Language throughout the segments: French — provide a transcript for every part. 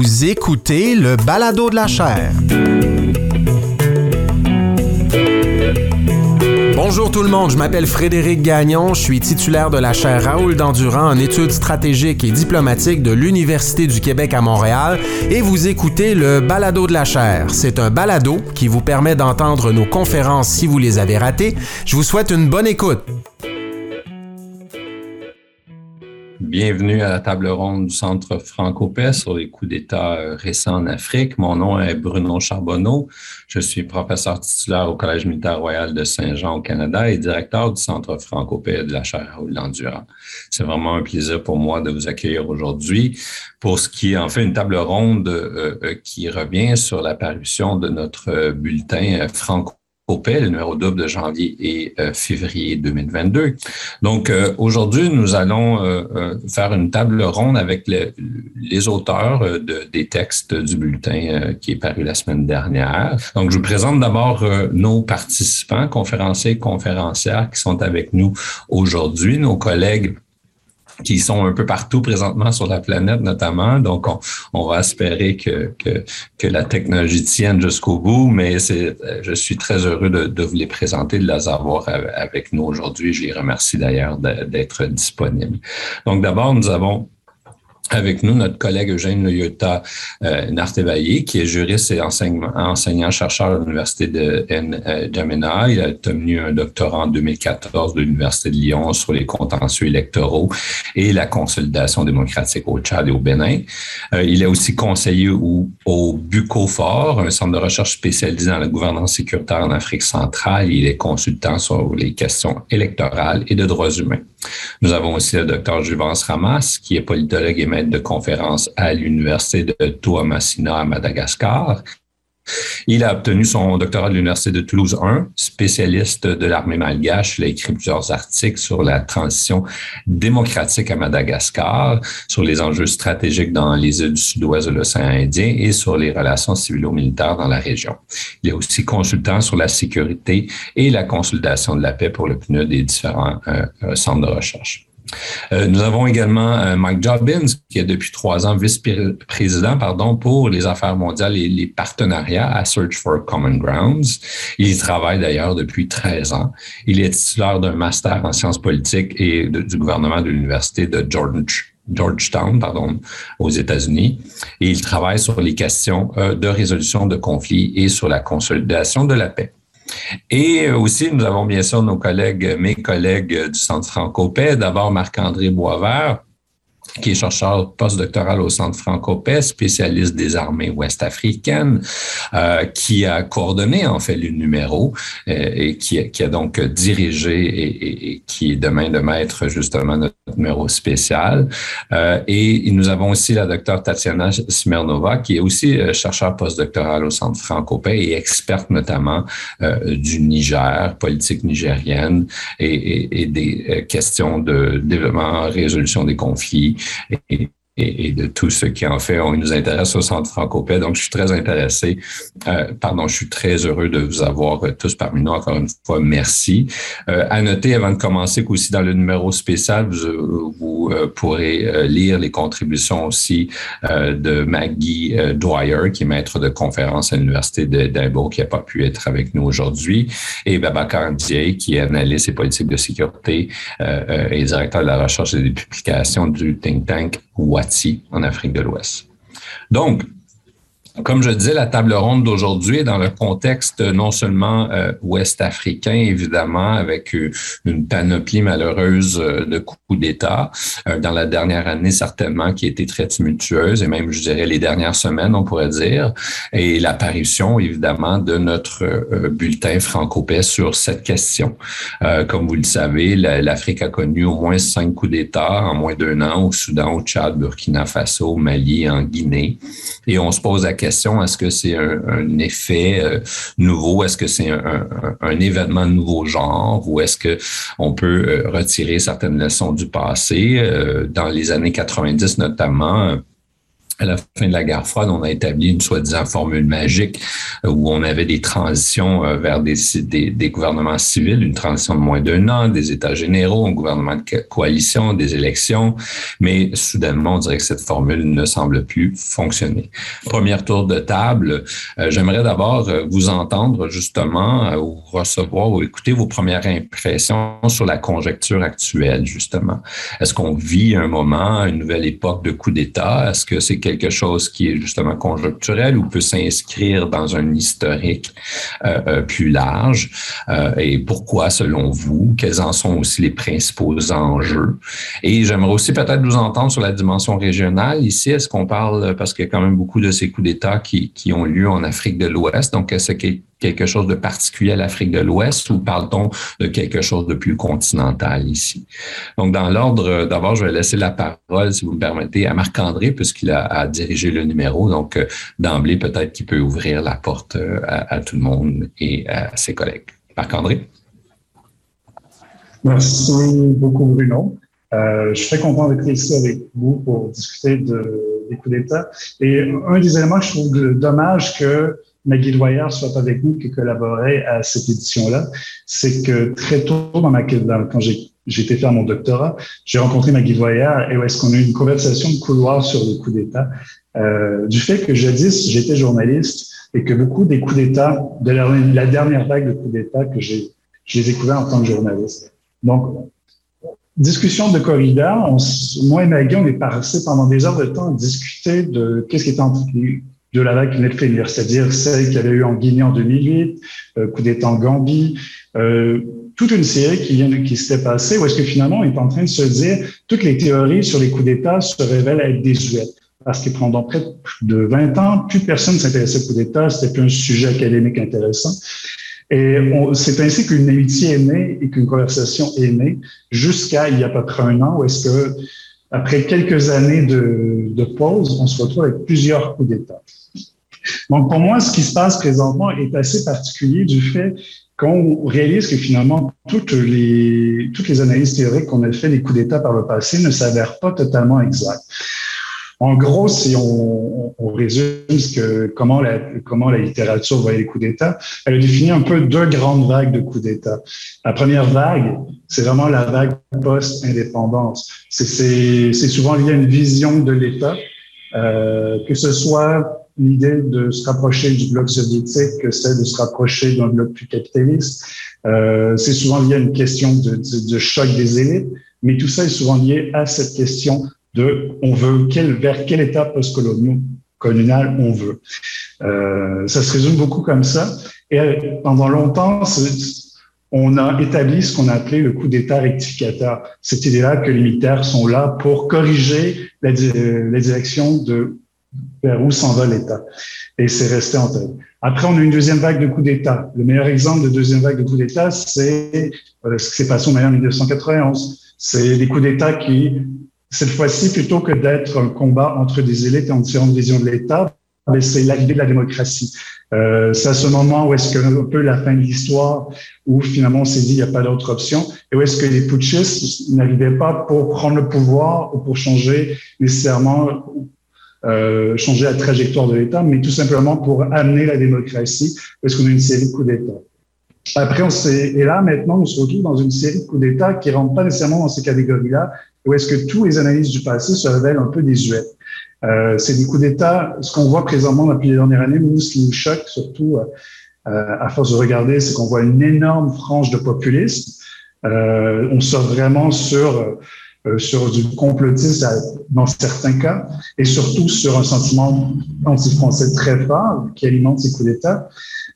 Vous écoutez le balado de la chaire. Bonjour tout le monde, je m'appelle Frédéric Gagnon, je suis titulaire de la chaire Raoul Dandurand en études stratégiques et diplomatiques de l'Université du Québec à Montréal et vous écoutez le balado de la chaire. C'est un balado qui vous permet d'entendre nos conférences si vous les avez ratées. Je vous souhaite une bonne écoute. Bienvenue à la table ronde du Centre franco-paix sur les coups d'État euh, récents en Afrique. Mon nom est Bruno Charbonneau. Je suis professeur titulaire au Collège militaire royal de Saint-Jean au Canada et directeur du Centre franco-paix de la chaire Raoul. C'est vraiment un plaisir pour moi de vous accueillir aujourd'hui pour ce qui est en fait une table ronde euh, euh, qui revient sur la parution de notre bulletin franco le numéro double de janvier et euh, février 2022. Donc, euh, aujourd'hui, nous allons euh, faire une table ronde avec les auteurs de, des textes du bulletin qui est paru la semaine dernière. Donc, je vous présente d'abord nos participants, conférenciers et conférencières qui sont avec nous aujourd'hui, nos collègues qui sont un peu partout présentement sur la planète notamment. Donc, on, va espérer que, que, que, la technologie tienne jusqu'au bout, mais c'est, je suis très heureux de, de, vous les présenter, de les avoir avec nous aujourd'hui. Je les remercie d'ailleurs d'être disponibles. Donc, d'abord, nous avons avec nous notre collègue Eugène Loyota euh, qui est juriste et enseignant-chercheur à l'Université de N'Djamena. Il a obtenu un doctorat en 2014 de l'Université de Lyon sur les contentieux électoraux et la consolidation démocratique au Tchad et au Bénin. Euh, il est aussi conseiller au, au un centre de recherche spécialisé dans la gouvernance sécuritaire en Afrique centrale. Il est consultant sur les questions électorales et de droits humains. Nous avons aussi le docteur Juvence Ramas, qui est politologue et maître de conférence à l'Université de Toamasina à Madagascar. Il a obtenu son doctorat de l'Université de Toulouse 1, spécialiste de l'armée malgache. Il a écrit plusieurs articles sur la transition démocratique à Madagascar, sur les enjeux stratégiques dans les îles du sud-ouest de l'océan Indien et sur les relations civilo-militaires dans la région. Il est aussi consultant sur la sécurité et la consolidation de la paix pour le PNUD des différents euh, euh, centres de recherche. Euh, nous avons également euh, Mike Jobbins, qui est depuis trois ans vice-président pardon, pour les affaires mondiales et les partenariats à Search for Common Grounds. Il y travaille d'ailleurs depuis 13 ans. Il est titulaire d'un master en sciences politiques et du gouvernement de l'Université de George, Georgetown, pardon, aux États-Unis. Et il travaille sur les questions euh, de résolution de conflits et sur la consolidation de la paix. Et aussi, nous avons bien sûr nos collègues, mes collègues du Centre franco-paix. D'abord, Marc-André Boisvert, qui est chercheur postdoctoral au Centre franco-paix, spécialiste des armées ouest-africaines, euh, qui a coordonné en fait le numéro euh, et qui, qui, a donc dirigé et, et, qui est demain de maître justement notre numéro spécial. Euh, et nous avons aussi la docteure Tatiana Smirnova, qui est aussi euh, chercheur postdoctoral au Centre franco-paix et experte notamment euh, du Niger, politique nigérienne et, et des euh, questions de développement, résolution des conflits 诶 et, et, de tout ce qui en fait on nous intéresse au Centre Francopais. Donc, je suis très intéressé, euh, pardon, je suis très heureux de vous avoir tous parmi nous. Encore une fois, merci. Euh, à noter avant de commencer qu'aussi dans le numéro spécial, vous, vous euh, pourrez euh, lire les contributions aussi de Maggie Dwyer, qui est maître de conférence à l'Université d'Edinburgh, qui n'a pas pu être avec nous aujourd'hui, et Babacar Ndiaye, qui est analyste et politique de sécurité et directeur de la recherche et des publications du think tank Wati en Afrique de l'Ouest. Donc, comme je disais, la table ronde d'aujourd'hui est dans le contexte non seulement euh, ouest-africain, évidemment, avec euh, une panoplie malheureuse euh, de coups d'État dans la dernière année certainement qui a été très tumultueuse et même, je dirais, les dernières semaines, on pourrait dire, et l'apparition, évidemment, de notre bulletin franco-paix sur cette question. comme vous le savez, l'Afrique a connu au moins cinq coups d'État en moins d'un an au Soudan, au Tchad, Burkina Faso, Mali, en Guinée. Et on se pose la question est-ce que c'est un, effet euh, nouveau? Est-ce que c'est un, événement de nouveau genre? Ou est-ce que on peut euh, retirer certaines leçons du passé? Euh, dans les années 90 notamment, à la fin de la guerre froide, on a établi une soi-disant formule magique euh, où on avait des transitions euh, vers des, des, gouvernements civils, une transition de moins d'un an, des États généraux, un gouvernement de coalition, des élections, mais soudainement, on dirait que cette formule ne semble plus fonctionner. Premier tour de table, euh, j'aimerais d'abord vous entendre justement ou recevoir ou écouter vos premières impressions sur la conjecture actuelle, justement. Est-ce qu'on vit un moment, une nouvelle époque de coup d'État? Est-ce que c'est quelque chose qui est justement conjoncturel ou peut s'inscrire dans un historique euh, euh, plus large? Euh, et pourquoi, selon vous? Quels en sont aussi les principaux enjeux? Et j'aimerais aussi peut-être vous entendre sur la dimension régionale. Ici, est-ce qu'on parle, parce qu'il y a quand même beaucoup de ces coups d'État qui, ont lieu en Afrique de l'Ouest, donc est-ce quelque chose de particulier à l'Afrique de l'Ouest ou parle-t-on de quelque chose de plus continental ici? Donc, dans l'ordre, d'abord, je vais laisser la parole, si vous me permettez, à Marc-André, puisqu'il a, dirigé le numéro. Donc, euh, d'emblée, peut-être qu'il peut ouvrir la porte euh, à, tout le monde et à ses collègues. Marc-André? Merci beaucoup, Bruno. Euh, je suis très content d'être ici avec vous pour discuter de, des coups d'État. Et un des éléments que je trouve dommage que Maggie Dwyer soit avec nous, qui collaborait à cette édition-là, c'est que très tôt dans ma quand été faire mon doctorat, j'ai rencontré Maggie Dwyer et où est-ce qu'on a eu une conversation de couloir sur les coups d'État, euh, du fait que jadis j'étais journaliste et que beaucoup des coups d'État, de la, dernière vague de coups d'État que j'ai, je les en tant que journaliste. Donc, discussion de corridor, moi et Maggie, on est passé pendant des heures de temps à discuter de qu'est-ce qui est en de la vague qui venait de finir, c'est-à-dire celle qu'il y avait eu en Guinée en 2008, euh, coup d'État en Gambie, euh, toute une série qui vient de, qui s'était passée, où est-ce que finalement on est en train de se dire toutes les théories sur les coups d'État se révèlent être désuètes. Parce que pendant près de 20 ans, plus personne ne s'intéressait au coup d'État, c'était plus un sujet académique intéressant. Et c'est ainsi qu'une amitié est née et qu'une conversation est née jusqu'à il y a à peu près un an où est-ce que, après quelques années de, pause, on se retrouve avec plusieurs coups d'État. Donc, pour moi, ce qui se passe présentement est assez particulier du fait qu'on réalise que finalement, toutes les, toutes les analyses théoriques qu'on a fait des coups d'État par le passé ne s'avèrent pas totalement exactes. En gros, si on, on résume ce que, comment, la, comment la littérature voyait les coups d'État, elle a défini un peu deux grandes vagues de coups d'État. La première vague, c'est vraiment la vague post-indépendance. C'est souvent lié à une vision de l'État, euh, que ce soit l'idée de se rapprocher du bloc soviétique que celle de se rapprocher d'un bloc plus capitaliste. Euh, c'est souvent lié à une question de, de, de, choc des élites, mais tout ça est souvent lié à cette question de on veut vers quel état post-colonial on veut. Euh, ça se résume beaucoup comme ça. Et euh, pendant longtemps, on a établi ce qu'on a appelé le coup d'État rectificateur. Cette idée-là que les militaires sont là pour corriger la, la direction de vers où s'en va l'État. Et c'est resté en tête. Après, on a une deuxième vague de coups d'État. Le meilleur exemple de deuxième vague de coups d'État, c'est euh, ce qui s'est passé en 1991. C'est des coups d'État qui, cette fois-ci, plutôt que d'être un combat entre des élites et en différentes visions de l'État, ben, c'est l'arrivée de la démocratie. Euh, c'est à ce moment où est-ce que un peu la fin de l'histoire, où finalement on s'est dit il n'y a pas d'autre option, et où est-ce que les putschistes n'arrivaient pas pour prendre le pouvoir ou pour changer nécessairement euh, changer la trajectoire de l'État, mais tout simplement pour amener la démocratie, parce qu'on a une série de coups d'État. Après, on s'est, et là, maintenant, on se retrouve dans une série de coups d'État qui ne rentrent pas nécessairement dans ces catégories-là, où est-ce que tous les analyses du passé se révèlent un peu désuètes? Euh, c'est des coups d'État, ce qu'on voit présentement depuis les dernières années, nous, ce qui nous choque, surtout euh, à force de regarder, c'est qu'on voit une énorme frange de populisme. Euh, on sort vraiment sur euh, sur du complotisme dans certains cas, et surtout sur un sentiment anti-français très fort qui alimente ces coups d'État.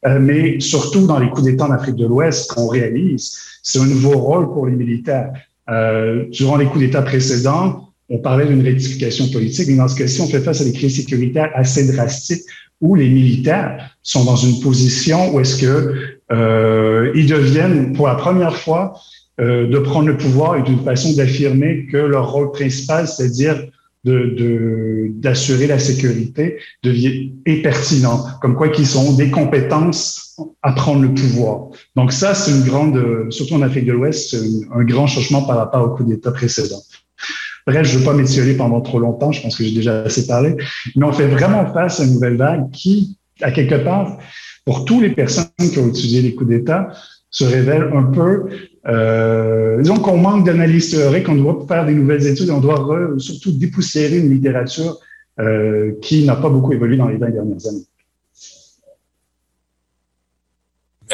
Euh, mais surtout dans les coups d'État en Afrique de l'Ouest, qu'on réalise, c'est un nouveau rôle pour les militaires. Euh, durant les coups d'État précédents, on parlait d'une rectification politique, mais dans ce cas-ci, on fait face à des crises sécuritaires assez drastiques où les militaires sont dans une position où est-ce que euh, ils deviennent pour la première fois euh, de prendre le pouvoir est une façon d'affirmer que leur rôle principal, c'est-à-dire d'assurer la sécurité, devient est pertinent, comme quoi qu'ils ont des compétences à prendre le pouvoir. Donc ça, c'est une grande, surtout en Afrique de l'Ouest, c'est un grand changement par rapport au coup d'État précédent. Bref, je ne veux pas m'étioler pendant trop longtemps, je pense que j'ai déjà assez parlé, mais on fait vraiment face à une nouvelle vague qui, à quelque part, pour toutes les personnes qui ont étudié les coups d'État, se révèle un peu, euh, disons qu'on manque d'analyse théorique, on doit faire des nouvelles études, on doit surtout dépoussiérer une littérature euh, qui n'a pas beaucoup évolué dans les 20 dernières années.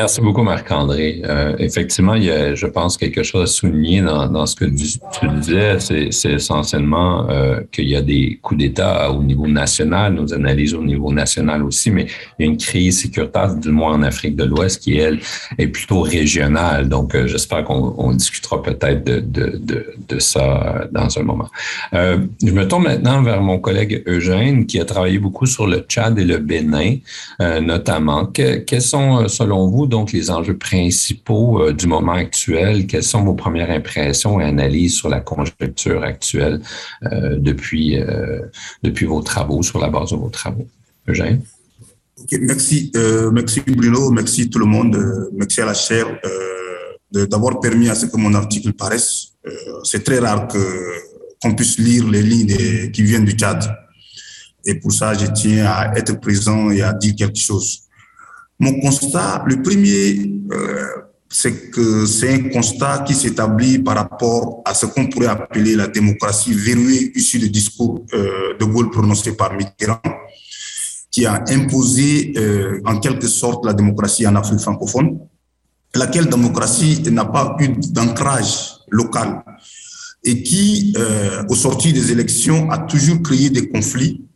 Merci beaucoup, Marc-André. Euh, effectivement, il y a, je pense, quelque chose à souligner dans, dans ce que tu, disais. C'est essentiellement euh, qu'il y a des coups d'État au niveau national, nos analyses au niveau national aussi, mais il y a une crise sécuritaire, du moins en Afrique de l'Ouest, qui, elle, est plutôt régionale. Donc, euh, j'espère qu'on on discutera peut-être de, de, de, de, ça dans un moment. Euh, je me tourne maintenant vers mon collègue Eugène, qui a travaillé beaucoup sur le Tchad et le Bénin, euh, notamment. Que, quels sont, selon vous, donc les enjeux principaux euh, du moment actuel? Quelles sont vos premières impressions et analyses sur la conjoncture actuelle euh, depuis, euh, depuis vos travaux, sur la base de vos travaux? Eugène? merci, merci Bruno, merci tout le monde, merci à la chaire d'avoir permis à ce que mon article paraisse. C'est très rare qu'on puisse lire les lignes qui viennent du Tchad. Et pour ça, je tiens à être présent et à dire quelque chose. Mon constat, le premier, euh, c'est que c'est un constat qui s'établit par rapport à ce qu'on pourrait appeler la démocratie verrouillée issue du discours euh, de Gaulle prononcé par Mitterrand, qui a imposé euh, en quelque sorte la démocratie en Afrique francophone, laquelle démocratie n'a pas eu d'ancrage local et qui, euh, au sortir des élections, a toujours créé des conflits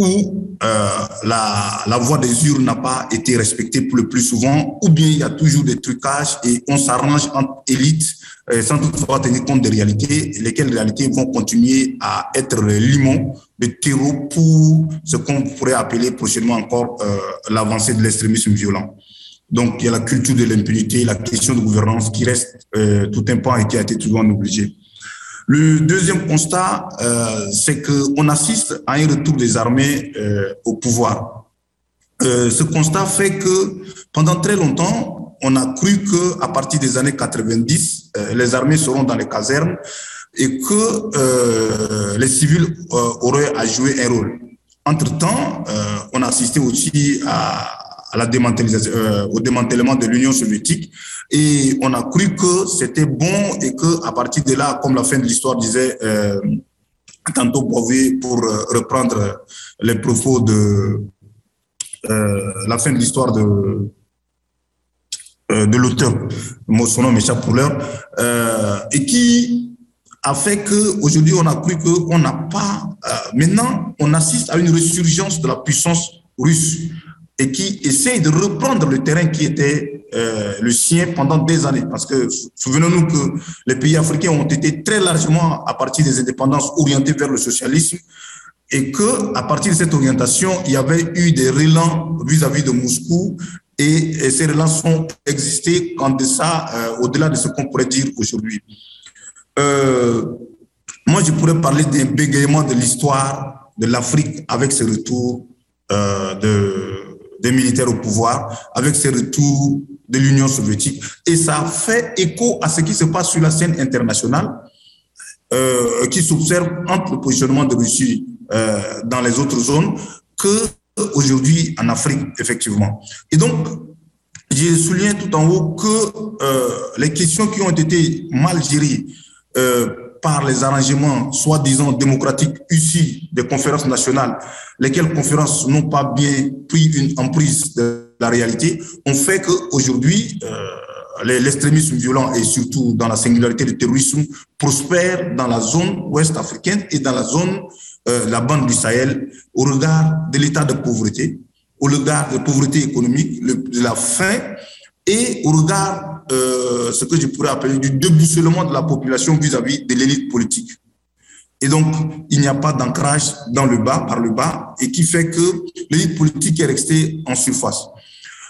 où euh, la, la voix des urnes n'a pas été respectée pour le plus souvent, ou bien il y a toujours des trucages et on s'arrange entre élites euh, sans toutefois tenir compte des réalités, lesquelles réalités vont continuer à être limons de terreau pour ce qu'on pourrait appeler prochainement encore euh, l'avancée de l'extrémisme violent. Donc, il y a la culture de l'impunité, la question de gouvernance qui reste euh, tout un point et qui a été toujours obligé. Le deuxième constat, euh, c'est qu'on assiste à un retour des armées euh, au pouvoir. Euh, ce constat fait que pendant très longtemps, on a cru que à partir des années 90, euh, les armées seront dans les casernes et que euh, les civils euh, auraient à jouer un rôle. Entre-temps, on a assisté aussi à à la euh, au démantèlement de l'Union soviétique. Et on a cru que c'était bon et que à partir de là, comme la fin de l'histoire disait euh, tantôt Bovet, pour euh, reprendre les propos de la fin de l'histoire de de l'auteur, son nom m'échappe pour et qui a fait que aujourd'hui on a cru qu'on n'a pas. maintenant, on assiste à une résurgence de la puissance russe et qui essaye de reprendre le terrain qui était euh, le sien pendant des années. Parce que souvenons-nous que les pays africains ont été très largement, à partir des indépendances, orientés vers le socialisme et que à partir de cette orientation, il y avait eu des relents vis-à-vis de Moscou et, ces relents sont existés en deçà, euh, au-delà de ce qu'on pourrait dire aujourd'hui. Euh, moi, je pourrais parler d'un bégayement de l'histoire de l'Afrique avec ce retour euh, de des militaires au pouvoir, avec ces retours de l'Union soviétique. Et ça fait écho à ce qui se passe sur la scène internationale, euh, qui s'observe entre le positionnement de Russie euh, dans les autres zones que aujourd'hui en Afrique, effectivement. Et donc, j'ai souligné tout en haut que euh, les questions qui ont été mal gérées par les arrangements soi-disant démocratiques issus des conférences nationales, lesquelles conférences n'ont pas bien pris une emprise de la réalité, ont fait qu'aujourd'hui, euh, l'extrémisme violent et surtout dans la singularité du terrorisme prospère dans la zone ouest africaine et dans la zone, euh, la bande du Sahel, au regard de l'état de pauvreté, au regard de la pauvreté économique, le, de la faim et au regard euh, ce que je pourrais appeler du déboussolement de la population vis-à-vis de l'élite politique. Et donc, il n'y a pas d'ancrage dans le bas, par le bas, et qui fait que l'élite politique est restée en surface.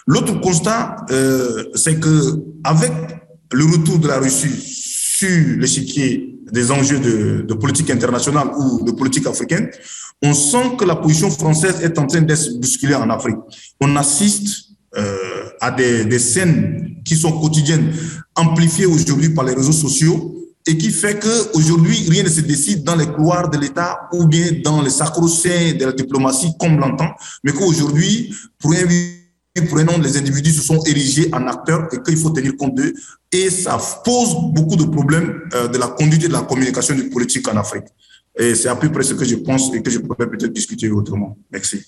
L'autre constat, euh, c'est que avec le retour de la Russie sur l'échiquier des enjeux de, de, politique internationale ou de politique africaine, on sent que la position française est en train d'être bousculée en Afrique. On assiste euh, à des, des, scènes qui sont quotidiennes, amplifiées aujourd'hui par les réseaux sociaux, et qui fait qu'aujourd'hui, rien ne se décide dans les couloirs de l'État ou bien dans les sacro-saints de la diplomatie comme l'entend, mais qu'aujourd'hui, pour un prenons les individus se sont érigés en acteurs et qu'il faut tenir compte d'eux. Et ça pose beaucoup de problèmes euh, de la conduite et de la communication du politique en Afrique. Et c'est à peu près ce que je pense et que je pourrais peut-être discuter autrement. Merci.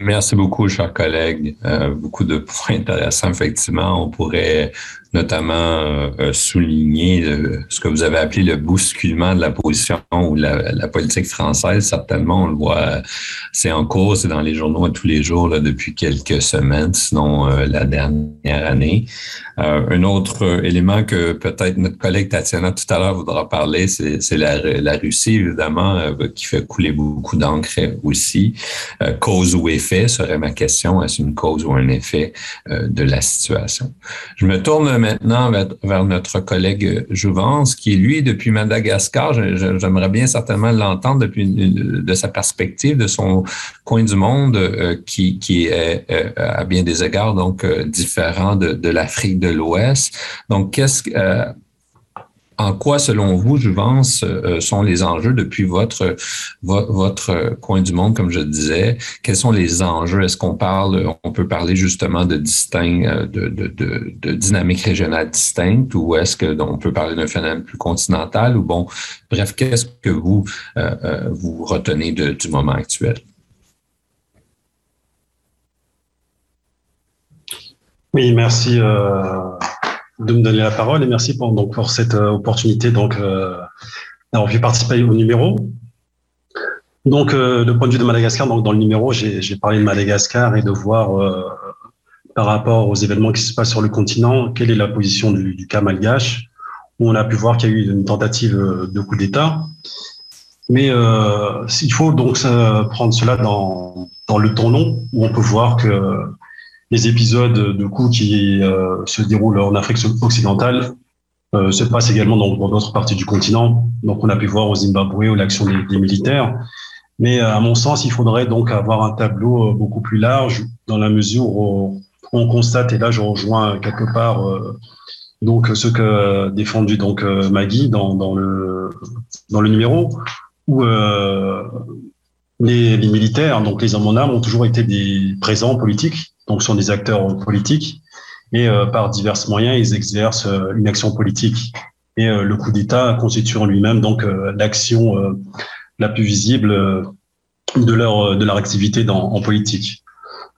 Merci beaucoup, chers collègues. Euh, beaucoup de points intéressants, effectivement. On pourrait notamment euh, euh, souligner ce que vous avez appelé le bousculement de la position ou la, politique française. Certainement, on le voit, c'est en cours, c'est dans les journaux tous les jours là, depuis quelques semaines, sinon la dernière année. un autre élément que peut-être notre collègue Tatiana tout à l'heure voudra parler, c'est la, Russie, évidemment, qui fait couler beaucoup d'encre aussi. cause ou effet serait ma question. Est-ce une cause ou un effet euh, de la situation? Je me tourne maintenant vers, notre collègue Jouvence, qui, lui, depuis Madagascar, j'aimerais bien certainement l'entendre depuis de sa perspective, de son coin du monde, euh, qui, est euh, à bien des égards donc différent de, l'Afrique de l'Ouest. Donc, qu'est-ce que en quoi, selon vous, je pense, euh, sont les enjeux depuis votre, votre coin du monde, comme je disais? Quels sont les enjeux? Est-ce qu'on parle, on peut parler justement de distinct, euh, de, de, de, de dynamique régionale distincte ou est-ce qu'on peut parler d'un phénomène plus continental ou bon, bref, qu'est-ce que vous, euh, vous retenez du moment actuel? Oui, merci de me donner la parole et merci pour, donc, pour cette euh, opportunité donc euh, d'avoir pu participer au numéro. Donc, euh, le point de vue de Madagascar, donc dans le numéro, j'ai parlé de Madagascar et de voir euh, par rapport aux événements qui se passent sur le continent, quelle est la position du, du cas malgache, où on a pu voir qu'il y a eu une tentative de coup d'État. Mais euh, il faut donc prendre cela dans, dans le temps long, où on peut voir que les épisodes de coups qui euh, se déroulent en Afrique occidentale euh, se passent également dans d'autres parties du continent. Donc, on a pu voir au Zimbabwe l'action des, militaires. Mais euh, à mon sens, il faudrait donc avoir un tableau beaucoup plus large dans la mesure où on constate, et là je rejoins quelque part donc ce que défendu donc Maggie dans, dans le dans le numéro où les, les, militaires, donc les hommes en armes, ont toujours été des présents politiques donc sont des acteurs politiques, et euh, par divers moyens, ils exercent euh, une action politique. Et euh, le coup d'État constitue en lui-même donc l'action la plus visible de leur de leur activité en politique.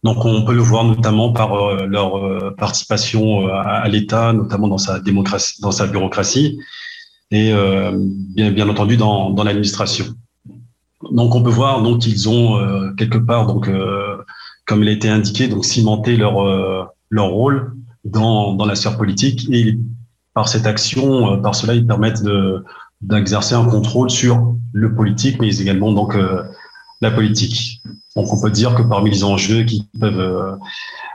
Donc on peut le voir notamment par leur participation à, l'État, notamment dans sa démocratie, dans sa bureaucratie, et bien bien entendu dans, dans l'administration. Donc on peut voir donc qu'ils ont quelque part donc comme il a été indiqué, donc cimenter leur, euh, leur rôle dans, dans la sphère politique. Et par cette action, euh, par cela, ils permettent de, d'exercer un contrôle sur le politique, mais également donc euh, la politique. Donc on peut dire que parmi les enjeux qui peuvent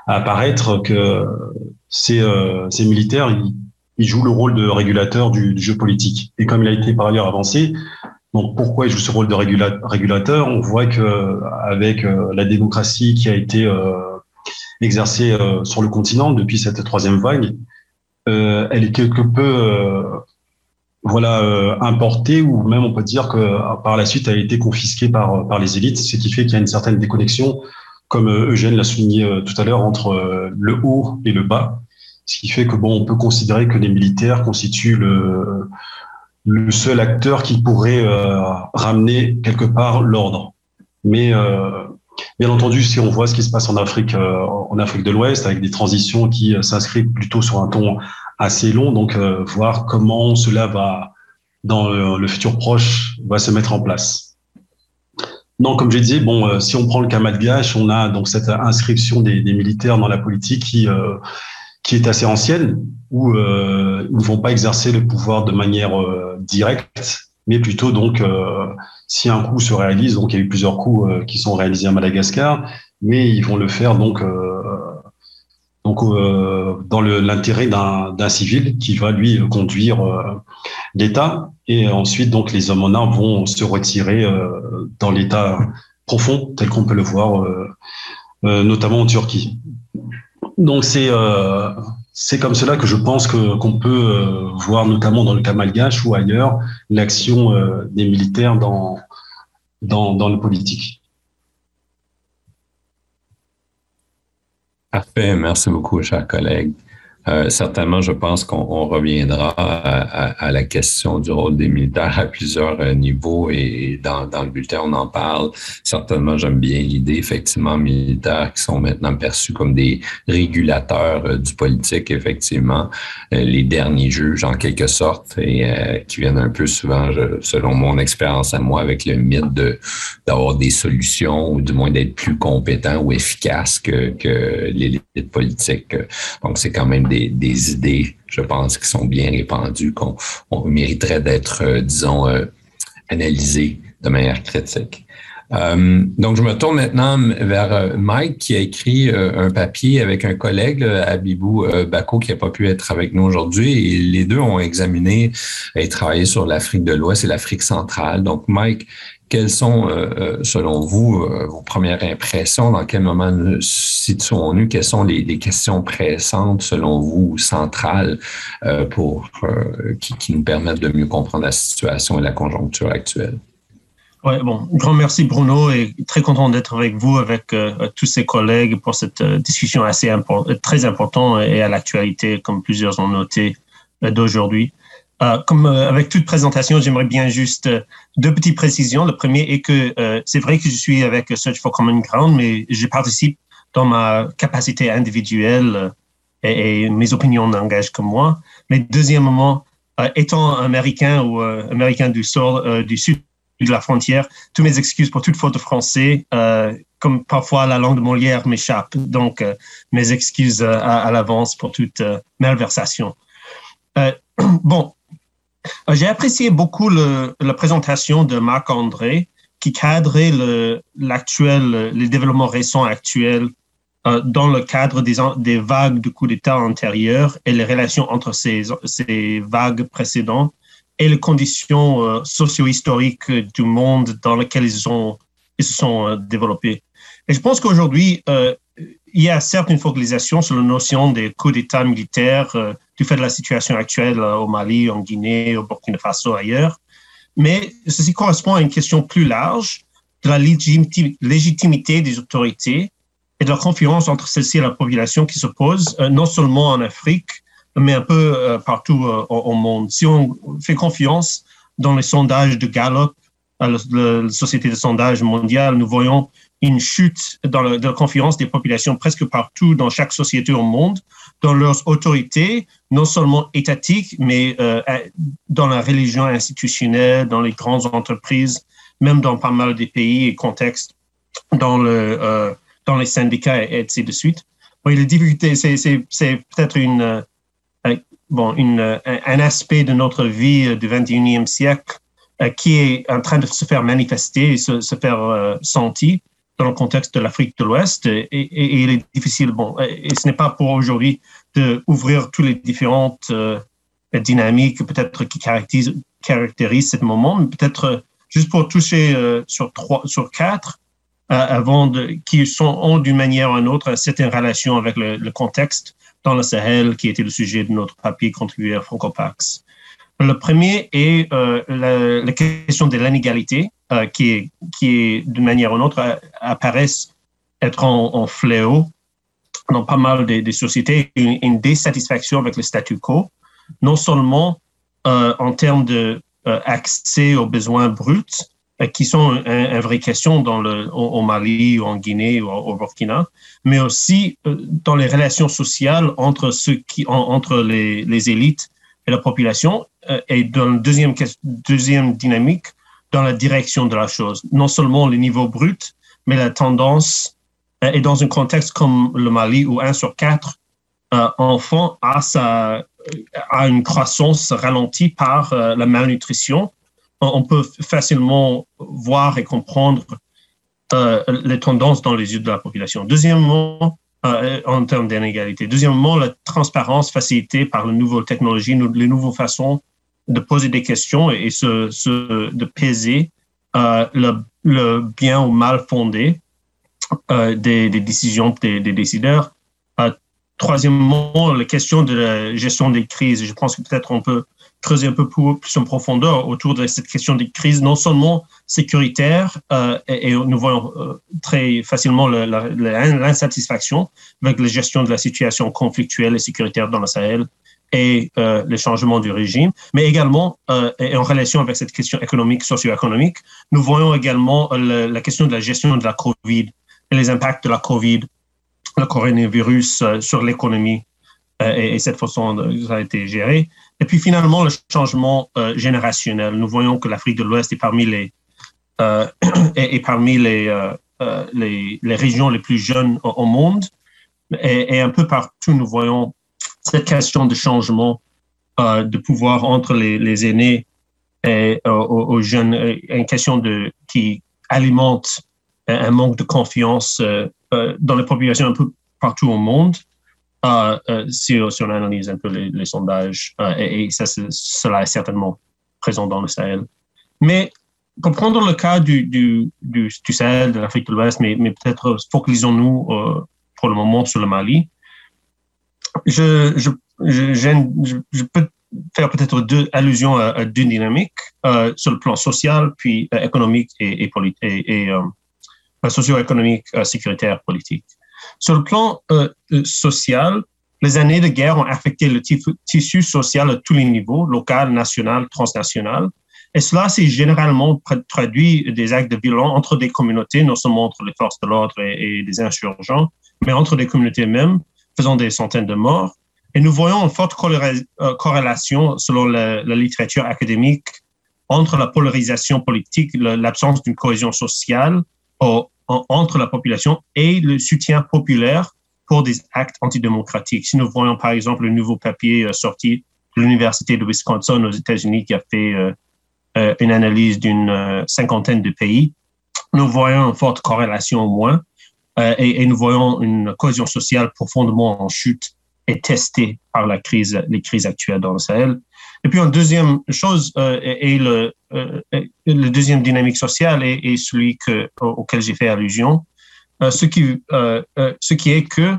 apparaître, que ces, ces militaires, ils, jouent le rôle de régulateur du, du, jeu politique. Et comme il a été par ailleurs avancé, donc pourquoi il joue ce rôle de régulateur? On voit que avec euh, la démocratie qui a été euh, exercée euh, sur le continent depuis cette troisième vague, elle est quelque peu voilà importée ou même on peut dire que par la suite elle a été confisquée par par les élites, ce qui fait qu'il y a une certaine déconnexion, comme Eugène l'a souligné tout à l'heure entre le haut et le bas, ce qui fait que bon on peut considérer que les militaires constituent le le seul acteur qui pourrait euh, ramener quelque part l'ordre. Mais euh, bien entendu, si on voit ce qui se passe en Afrique, euh, en Afrique de l'Ouest, avec des transitions qui s'inscrivent plutôt sur un ton assez long, donc voir comment cela va dans le, futur proche va se mettre en place. Non, comme je disais, bon, si on prend le cas malgache, on a donc cette inscription des, des militaires dans la politique qui qui est assez ancienne, où euh, ils ne vont pas exercer le pouvoir de manière euh, directe, mais plutôt donc euh, si un coup se réalise, donc il y a eu plusieurs coups euh, qui sont réalisés à Madagascar, mais ils vont le faire donc euh, donc dans l'intérêt d'un civil qui va lui conduire l'État, et ensuite donc les hommes en armes vont se retirer dans l'État profond tel qu'on peut le voir notamment en Turquie. Donc c'est c'est comme cela que je pense que qu'on peut voir notamment dans le cas malgache ou ailleurs l'action des militaires dans, dans dans le politique. Parfait, merci beaucoup, chers collègues. Euh, certainement, je pense qu'on reviendra à, la question du rôle des militaires à plusieurs euh, niveaux et dans, dans le bulletin, on en parle. Certainement, j'aime bien l'idée, effectivement, militaires qui sont maintenant perçus comme des régulateurs euh, du politique, effectivement, les derniers juges en quelque sorte et qui viennent un peu souvent, selon mon expérience à moi, avec le mythe de d'avoir des solutions ou du moins d'être plus compétent ou efficace que, que l'élite politique. Donc, c'est quand même des, idées, je pense, qui sont bien répandues, qu'on mériterait d'être, euh, disons, euh, analysées de manière critique. Euh, donc, je me tourne maintenant vers Mike qui a écrit un papier avec un collègue, Abibou Bako, qui n'a pas pu être avec nous aujourd'hui. Et les deux ont examiné et travaillé sur l'Afrique de l'Ouest et l'Afrique centrale. Donc, Mike, quelles sont, euh, euh, selon vous, euh, vos premières impressions? Dans quel moment nous situons-nous? Quelles sont les, questions pressantes, selon vous, centrales pour qui, nous permettent de mieux comprendre la situation et la conjoncture actuelle? Oui, bon, grand merci Bruno et très content d'être avec vous, avec tous ces collègues pour cette discussion assez très importante et à l'actualité, comme plusieurs ont noté d'aujourd'hui. Euh, comme euh, avec toute présentation, j'aimerais bien juste euh, deux petites précisions. Le premier est que c'est vrai que je suis avec Search for Common Ground, mais je participe dans ma capacité individuelle et, mes opinions n'engagent que moi. Mais deuxièmement, étant américain ou américain du, du sud de la frontière, toutes mes excuses pour toute faute de français, comme parfois la langue de Molière m'échappe. Donc, mes excuses à, à l'avance pour toute malversation. bon, euh, j'ai apprécié beaucoup la présentation de Marc-André qui cadrait l'actuel, les développements récents actuels euh, dans le cadre des, vagues de coups d'État antérieurs et les relations entre ces, vagues précédentes et les conditions euh, socio-historiques du monde dans lequel ils se sont développés. Et je pense qu'aujourd'hui, il y a certes une focalisation sur la notion des coups d'État militaires du fait de la situation actuelle euh, au Mali, en Guinée, au Burkina Faso, ailleurs. Mais ceci correspond à une question plus large de la légitimité des autorités et de la confiance entre celles-ci et la population qui se pose, euh, non seulement en Afrique, mais un peu euh, partout au monde. Si on fait confiance dans les sondages de Gallup, la, Société de sondage mondiale, nous voyons une chute dans de la confiance des populations presque partout dans chaque société au monde, dans leurs autorités, non seulement étatiques, mais euh, dans la religion institutionnelle, dans les grandes entreprises, même dans pas mal des pays et contextes, dans, le, euh, dans les syndicats et, ainsi de suite. Oui, les difficultés, c'est peut-être une, euh, bon, une, un aspect de notre vie du 21e siècle qui est en train de se faire manifester se, se faire sentir dans le contexte de l'Afrique de l'Ouest et, il est difficile. Bon, et ce n'est pas pour aujourd'hui d'ouvrir toutes les différentes euh, dynamiques peut-être qui caractérisent, caractérisent ce moment, mais peut-être juste pour toucher euh, sur trois, sur quatre, euh, avant de, qui sont ont d'une manière ou d'une autre certaines relations avec le, le, contexte dans le Sahel, qui était le sujet de notre papier contribué à Francopax. Le premier est euh, la, la, question de l'inégalité, euh, qui, qui d'une manière ou d'une autre apparaissent être en, en, fléau dans pas mal des, des sociétés, une, une, désatisfaction avec le statu quo, non seulement euh, en termes de euh, accès aux besoins bruts, euh, qui sont une, une, vraie question dans le, au, au, Mali ou en Guinée ou au, Burkina, mais aussi euh, dans les relations sociales entre ceux qui, en, entre les, les élites et la population euh, et dans la deuxième, deuxième dynamique, dans la direction de la chose. Non seulement le niveau brut, mais la tendance, euh, et dans un contexte comme le Mali, où un sur quatre euh, enfants a, sa, a une croissance ralentie par euh, la malnutrition, on peut facilement voir et comprendre les tendances dans les yeux de la population. Deuxièmement, euh, en termes d'inégalité. Deuxièmement, la transparence facilitée par les nouvelles technologies, les nouvelles façons de poser des questions et, de peser euh, le, bien ou mal fondé euh, des, décisions des, décideurs. Troisièmement, la question de la gestion des crises. Je pense que peut-être on peut creuser un peu plus, en profondeur autour de cette question des crises, non seulement sécuritaires, euh, et, nous voyons euh, très facilement l'insatisfaction avec la gestion de la situation conflictuelle et sécuritaire dans le Sahel et euh, les changements du régime, mais également et en relation avec cette question économique, socio-économique, nous voyons également la question de la gestion de la COVID et les impacts de la COVID, le coronavirus sur l'économie et, et, cette façon ça a été géré. Et puis finalement, le changement euh, générationnel. Nous voyons que l'Afrique de l'Ouest est parmi les, euh, est, parmi les, euh, les, régions les plus jeunes au, monde. Et, un peu partout, nous voyons cette question de changement de pouvoir entre les, les aînés et aux, jeunes, une question de, qui alimente un manque de confiance dans les populations un peu partout au monde. Euh, si, on analyse un peu les, sondages, euh, et, cela est certainement présent dans le Sahel. Mais pour prendre le cas du, du, du, Sahel, de l'Afrique de l'Ouest, mais, mais peut-être focalisons-nous euh, pour le moment sur le Mali. Je, je, je, peux faire peut-être deux allusions à, deux dynamiques sur le plan social, puis économique et, et, et socio-économique, sécuritaire, politique. Sur le plan euh, euh, social, les années de guerre ont affecté le tissu social à tous les niveaux, local, national, transnational. Et cela s'est généralement traduit des actes de violence entre des communautés, non seulement entre les forces de l'ordre et, des insurgents, mais entre des communautés mêmes, faisant des centaines de morts. Et nous voyons une forte euh, corrélation, selon la, littérature académique, entre la polarisation politique, l'absence d'une cohésion sociale au, entre la population et le soutien populaire pour des actes antidémocratiques. Si nous voyons par exemple le nouveau papier euh, sorti de l'Université de Wisconsin aux États-Unis qui a fait euh, euh, une analyse d'une cinquantaine de pays, nous voyons une forte corrélation au moins et, et, nous voyons une cohésion sociale profondément en chute et testée par la crise, les crises actuelles dans le Sahel. Et puis, une deuxième chose euh, est, le, euh, le deuxième dynamique sociale est, celui que, auquel j'ai fait allusion, euh, ce, qui, euh, ce qui est que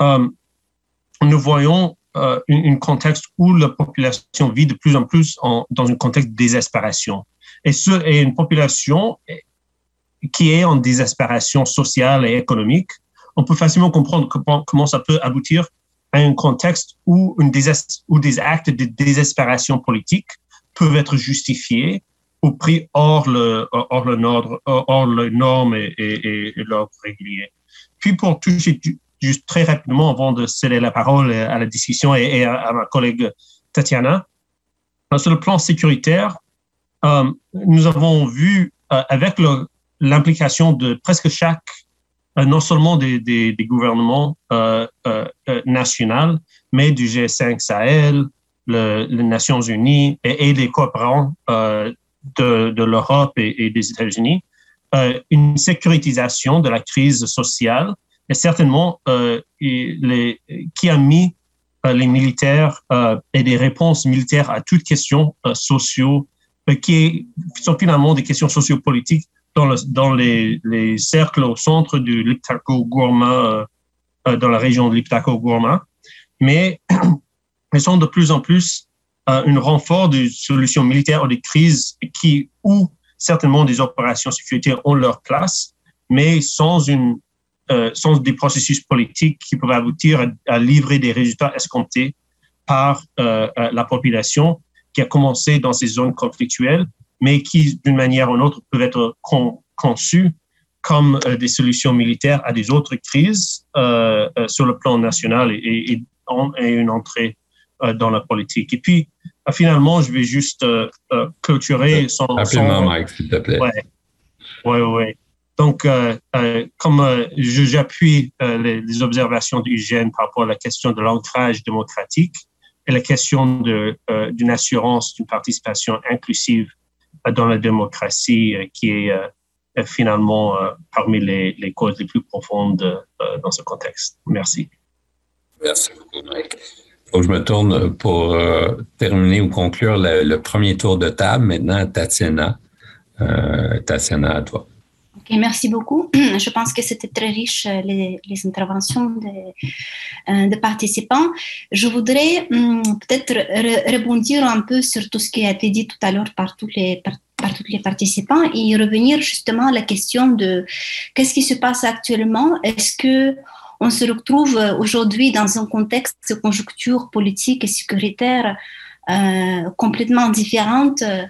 nous voyons un, contexte où la population vit de plus en plus dans un contexte de désespération. Et, ce, et une population qui est en désespération sociale et économique, on peut facilement comprendre comment, comment ça peut aboutir un contexte où, une où des actes de désespération politique peuvent être justifiés au prix hors le, hors le, ordre, hors le norme et, et, et l'ordre régulier. Puis pour toucher juste très rapidement avant de céder la parole à la discussion et, à, ma collègue Tatiana, sur le plan sécuritaire, euh, nous avons vu euh, avec l'implication de presque chaque euh, non seulement des, des, des gouvernements euh, euh, euh nationaux, mais du G5 Sahel, le, les Nations Unies et, et des coopérants euh, de, de l'Europe et, et, des États-Unis, une sécurisation de la crise sociale et certainement les, qui a mis les militaires et des réponses militaires à toutes questions sociaux qui sont finalement des questions sociopolitiques dans, les, les, cercles au centre du Liptako-Gourma, euh, euh, dans la région de Liptako-Gourma, mais elles sont de plus en plus euh, un renfort de solutions militaires ou des crises qui, où certainement des opérations sécuritaires ont leur place, mais sans une euh, sans des processus politiques qui peuvent aboutir à, livrer des résultats escomptés par la population qui a commencé dans ces zones conflictuelles mais qui, d'une manière ou d'une autre, peuvent être con, conçus comme euh, des solutions militaires à des autres crises euh, euh, sur le plan national et, et, et une entrée dans la politique. Et puis, finalement, je vais juste clôturer son... Rapidement, Mike, s'il te plaît. Oui, oui, oui. Donc, comme j'appuie les, les, observations d'Eugène par rapport à la question de l'ancrage démocratique et la question d'une assurance d'une participation inclusive dans la démocratie euh, qui est euh, finalement euh, parmi les, causes les plus profondes dans ce contexte. Merci. Merci beaucoup, Mike. Je me tourne pour terminer ou conclure le, premier tour de table. Maintenant, Tatiana. Tatiana, à toi. Merci beaucoup. Je pense que c'était très riche euh, les, interventions des, euh, participants. Je voudrais hum, peut-être rebondir un peu sur tout ce qui a été dit tout à l'heure par tous les par, tous les participants et revenir justement à la question de qu'est-ce qui se passe actuellement? Est-ce que on se retrouve aujourd'hui dans un contexte de conjoncture politique et sécuritaire euh, complètement différente euh,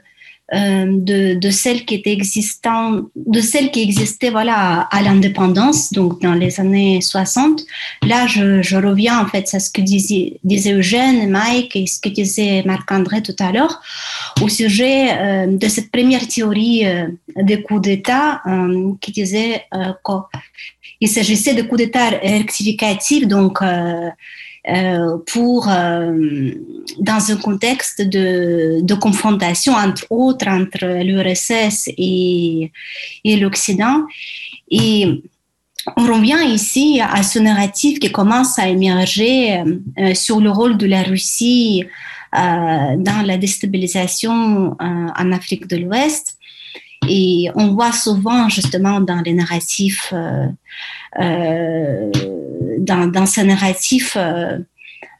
de, de celles qui étaient existantes, de celles qui existaient voilà à, l'indépendance, donc dans les années 60. Là, je, je, reviens en fait à ce que disait, disait Eugène, Mike et ce que disait Marc-André tout à l'heure au sujet euh, de cette première théorie euh, des coups d'État euh, qui disait qu'il s'agissait de coups d'État rectificatifs, donc euh, pour, euh, dans un contexte de, confrontation, entre autres, entre l'URSS et, et l'Occident. Et on revient ici à ce narratif qui commence à émerger euh, sur le rôle de la Russie dans la déstabilisation en Afrique de l'Ouest. Et on voit souvent justement dans les narratifs euh, dans ce narratif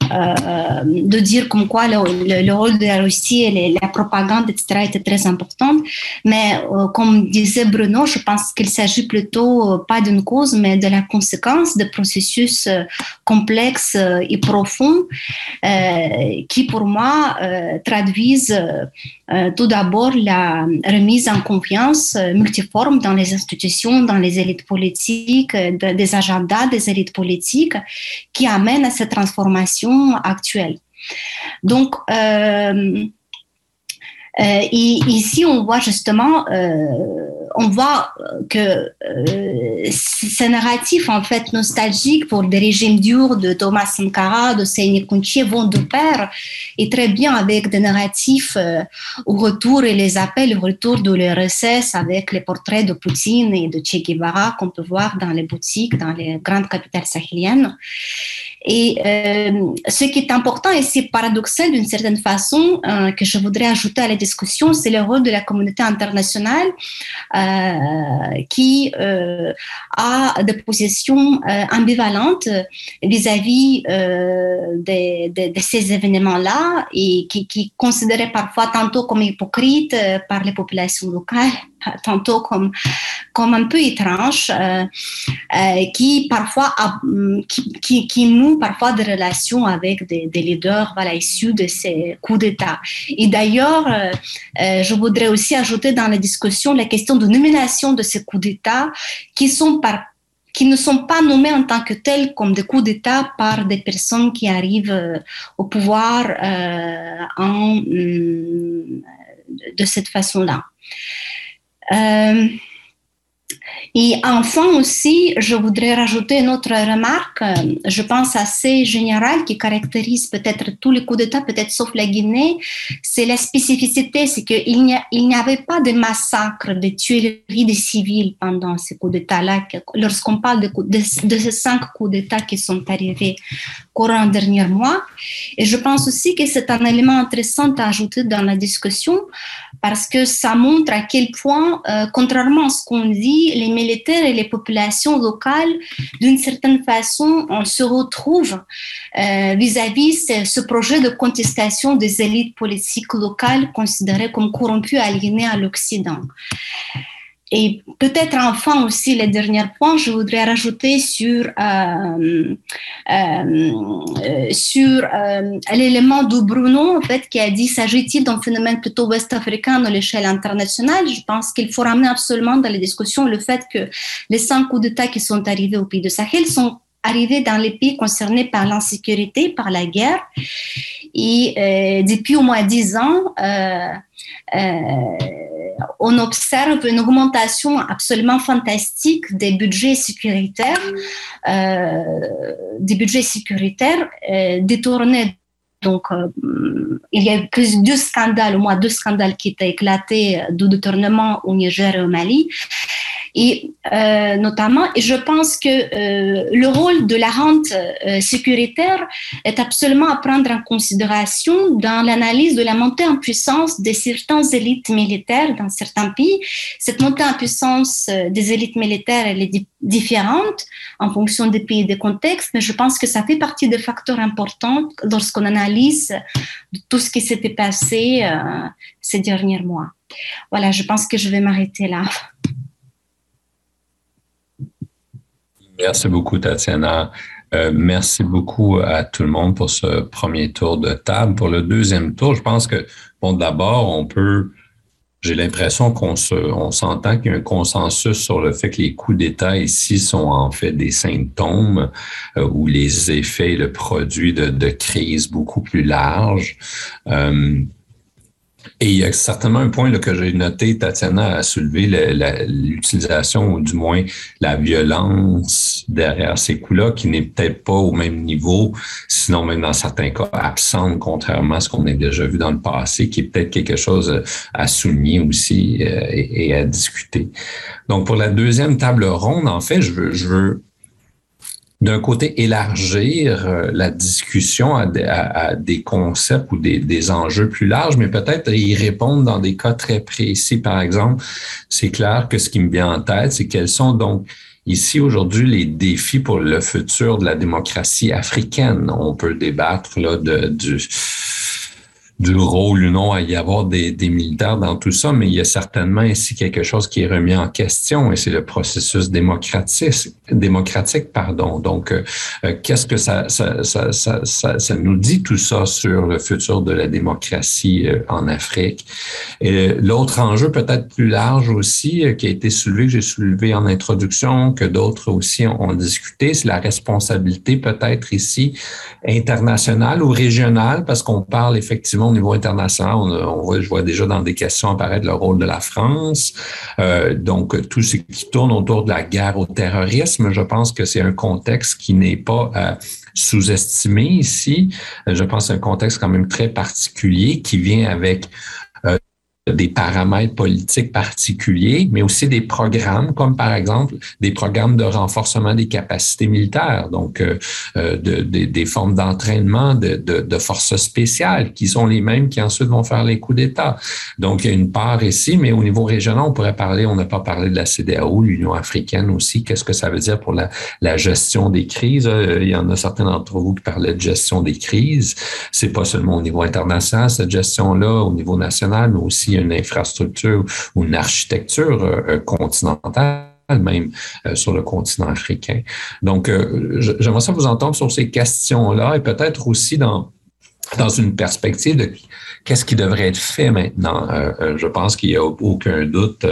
euh, euh, de dire comme quoi le, rôle de la Russie et la propagande, etc., était très importante. Mais comme disait Bruno, je pense qu'il s'agit plutôt pas d'une cause, mais de la conséquence de processus complexes et profonds qui, pour moi, traduisent euh, tout d'abord, la remise en confiance euh, multiforme dans les institutions, dans les élites politiques, euh, des agendas des élites politiques qui amènent à cette transformation actuelle. Donc, euh, et ici, on voit justement, euh, on voit que euh, ces narratifs en fait nostalgiques pour des régimes durs de Thomas Sankara, de Seyni Kunchi vont de pair et très bien avec des narratifs au retour et les appels au retour de l'URSS avec les portraits de Poutine et de Che Guevara qu'on peut voir dans les boutiques, dans les grandes capitales sahéliennes. Et euh, ce qui est important et c'est paradoxal d'une certaine façon euh, que je voudrais ajouter à la discussion, c'est le rôle de la communauté internationale euh, qui euh, a des positions euh, ambivalentes vis-à-vis de, de, de, ces événements-là et qui, qui considéraient parfois tantôt comme hypocrites par les populations locales tantôt comme, comme un peu étrange, euh, euh, qui parfois mm, qui, qui, nouent parfois des relations avec des, leaders voilà, issus de ces coups d'État. Et d'ailleurs, euh, je voudrais aussi ajouter dans la discussion la question de nomination de ces coups d'État qui sont par qui ne sont pas nommés en tant que tels comme des coups d'État par des personnes qui arrivent au pouvoir en, mm, de cette façon-là. Euh, et enfin aussi, je voudrais rajouter une autre remarque, je pense assez générale, qui caractérise peut-être tous les coups d'État, peut-être sauf la Guinée, c'est la spécificité, c'est qu'il n'y, avait pas de massacres, de tueries des civils pendant ces coups d'État-là. Lorsqu'on parle de, de, ces cinq coups d'État qui sont arrivés courant dernier mois, et je pense aussi que c'est un élément intéressant à ajouter dans la discussion, parce que ça montre à quel point, euh, contrairement à ce qu'on dit, les militaires et les populations locales, d'une certaine façon, on se retrouvent euh, vis-à-vis de ce projet de contestation des élites politiques locales considérées comme corrompues, aliénées à l'Occident. Et peut-être enfin aussi le dernier point, je voudrais rajouter sur, euh, euh, sur euh, l'élément de Bruno, en fait, qui a dit s'agit-il d'un phénomène plutôt ouest-africain à l'échelle internationale? Je pense qu'il faut ramener absolument dans les discussions le fait que les cinq coups d'État qui sont arrivés au pays de Sahel sont arrivés dans les pays concernés par l'insécurité, par la guerre. Et euh, depuis au moins dix ans, euh, euh, on observe une augmentation absolument fantastique des budgets sécuritaires, des budgets sécuritaires détournés. Donc, il y a eu deux scandales, au moins deux scandales qui étaient éclatés de détournement au Niger et au Mali. Et euh, notamment, je pense que euh, le rôle de la rente euh, sécuritaire est absolument à prendre en considération dans l'analyse de la montée en puissance des certaines élites militaires dans certains pays. Cette montée en puissance des élites militaires, elle est différente en fonction des pays et des contextes, mais je pense que ça fait partie des facteurs importants lorsqu'on analyse tout ce qui s'était passé ces derniers mois. Voilà, je pense que je vais m'arrêter là. Merci beaucoup, Tatiana. Euh, merci beaucoup à tout le monde pour ce premier tour de table. Pour le deuxième tour, je pense que, bon, d'abord, on peut, j'ai l'impression qu'on se, on s'entend qu'il y a un consensus sur le fait que les coups d'État ici sont en fait des symptômes euh, ou les effets, le produit de, de crises beaucoup plus larges. Euh, et il y a certainement un point là, que j'ai noté, Tatiana a soulevé l'utilisation ou du moins la violence derrière ces coups-là qui n'est peut-être pas au même niveau, sinon même dans certains cas absente, contrairement à ce qu'on a déjà vu dans le passé, qui est peut-être quelque chose à souligner aussi euh, et, et, à discuter. Donc pour la deuxième table ronde, en fait, je veux, je veux d'un côté, élargir euh, la discussion à, des concepts ou des, enjeux plus larges, mais peut-être y répondre dans des cas très précis. Par exemple, c'est clair que ce qui me vient en tête, c'est quels sont donc ici aujourd'hui les défis pour le futur de la démocratie africaine. On peut débattre là de, du du rôle ou non à y avoir des, des, militaires dans tout ça, mais il y a certainement ici quelque chose qui est remis en question et c'est le processus démocratique. démocratique pardon. Donc, euh, euh, qu'est-ce que ça ça, ça, ça, ça, nous dit tout ça sur le futur de la démocratie euh, en Afrique? Et l'autre enjeu peut-être plus large aussi, qui a été soulevé, que j'ai soulevé en introduction, que d'autres aussi ont, ont discuté, c'est la responsabilité peut-être ici internationale ou régionale, parce qu'on parle effectivement au niveau international, on, voit, je vois déjà dans des questions apparaître le rôle de la France. Euh, donc, tout ce qui tourne autour de la guerre au terrorisme, je pense que c'est un contexte qui n'est pas euh, sous-estimé ici. Je pense que c'est un contexte quand même très particulier qui vient avec des paramètres politiques particuliers, mais aussi des programmes, comme par exemple des programmes de renforcement des capacités militaires, donc euh, euh de, des formes d'entraînement de, forces spéciales, qui sont les mêmes qui ensuite vont faire les coups d'État. Donc, il y a une part ici, mais au niveau régional, on pourrait parler, on n'a pas parlé de la CDAO, l'Union africaine aussi, qu'est-ce que ça veut dire pour la, la gestion des crises? Euh, il y en a certains d'entre vous qui parlaient de gestion des crises. C'est pas seulement au niveau international, cette gestion-là, au niveau national, mais aussi une infrastructure ou une architecture euh, euh, continentale même euh, sur le continent africain. Donc, j'aimerais ça vous entendre sur ces questions-là et peut-être aussi dans dans une perspective de qu'est-ce qui devrait être fait maintenant. je pense qu'il n'y a aucun doute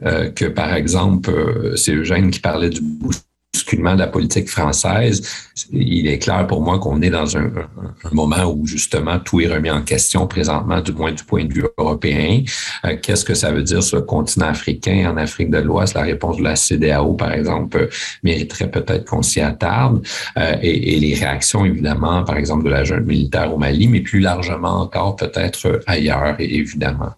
que, par exemple, c'est Eugène qui parlait du de la politique française, il est clair pour moi qu'on est dans un, moment où justement tout est remis en question présentement, du moins du point de vue européen. Euh, qu'est-ce que ça veut dire sur le continent africain, en Afrique de l'Ouest? La réponse de la CDAO, par exemple, mériterait peut-être qu'on s'y attarde. Euh, et, les réactions, évidemment, par exemple, de la jeune militaire au Mali, mais plus largement encore peut-être ailleurs, évidemment.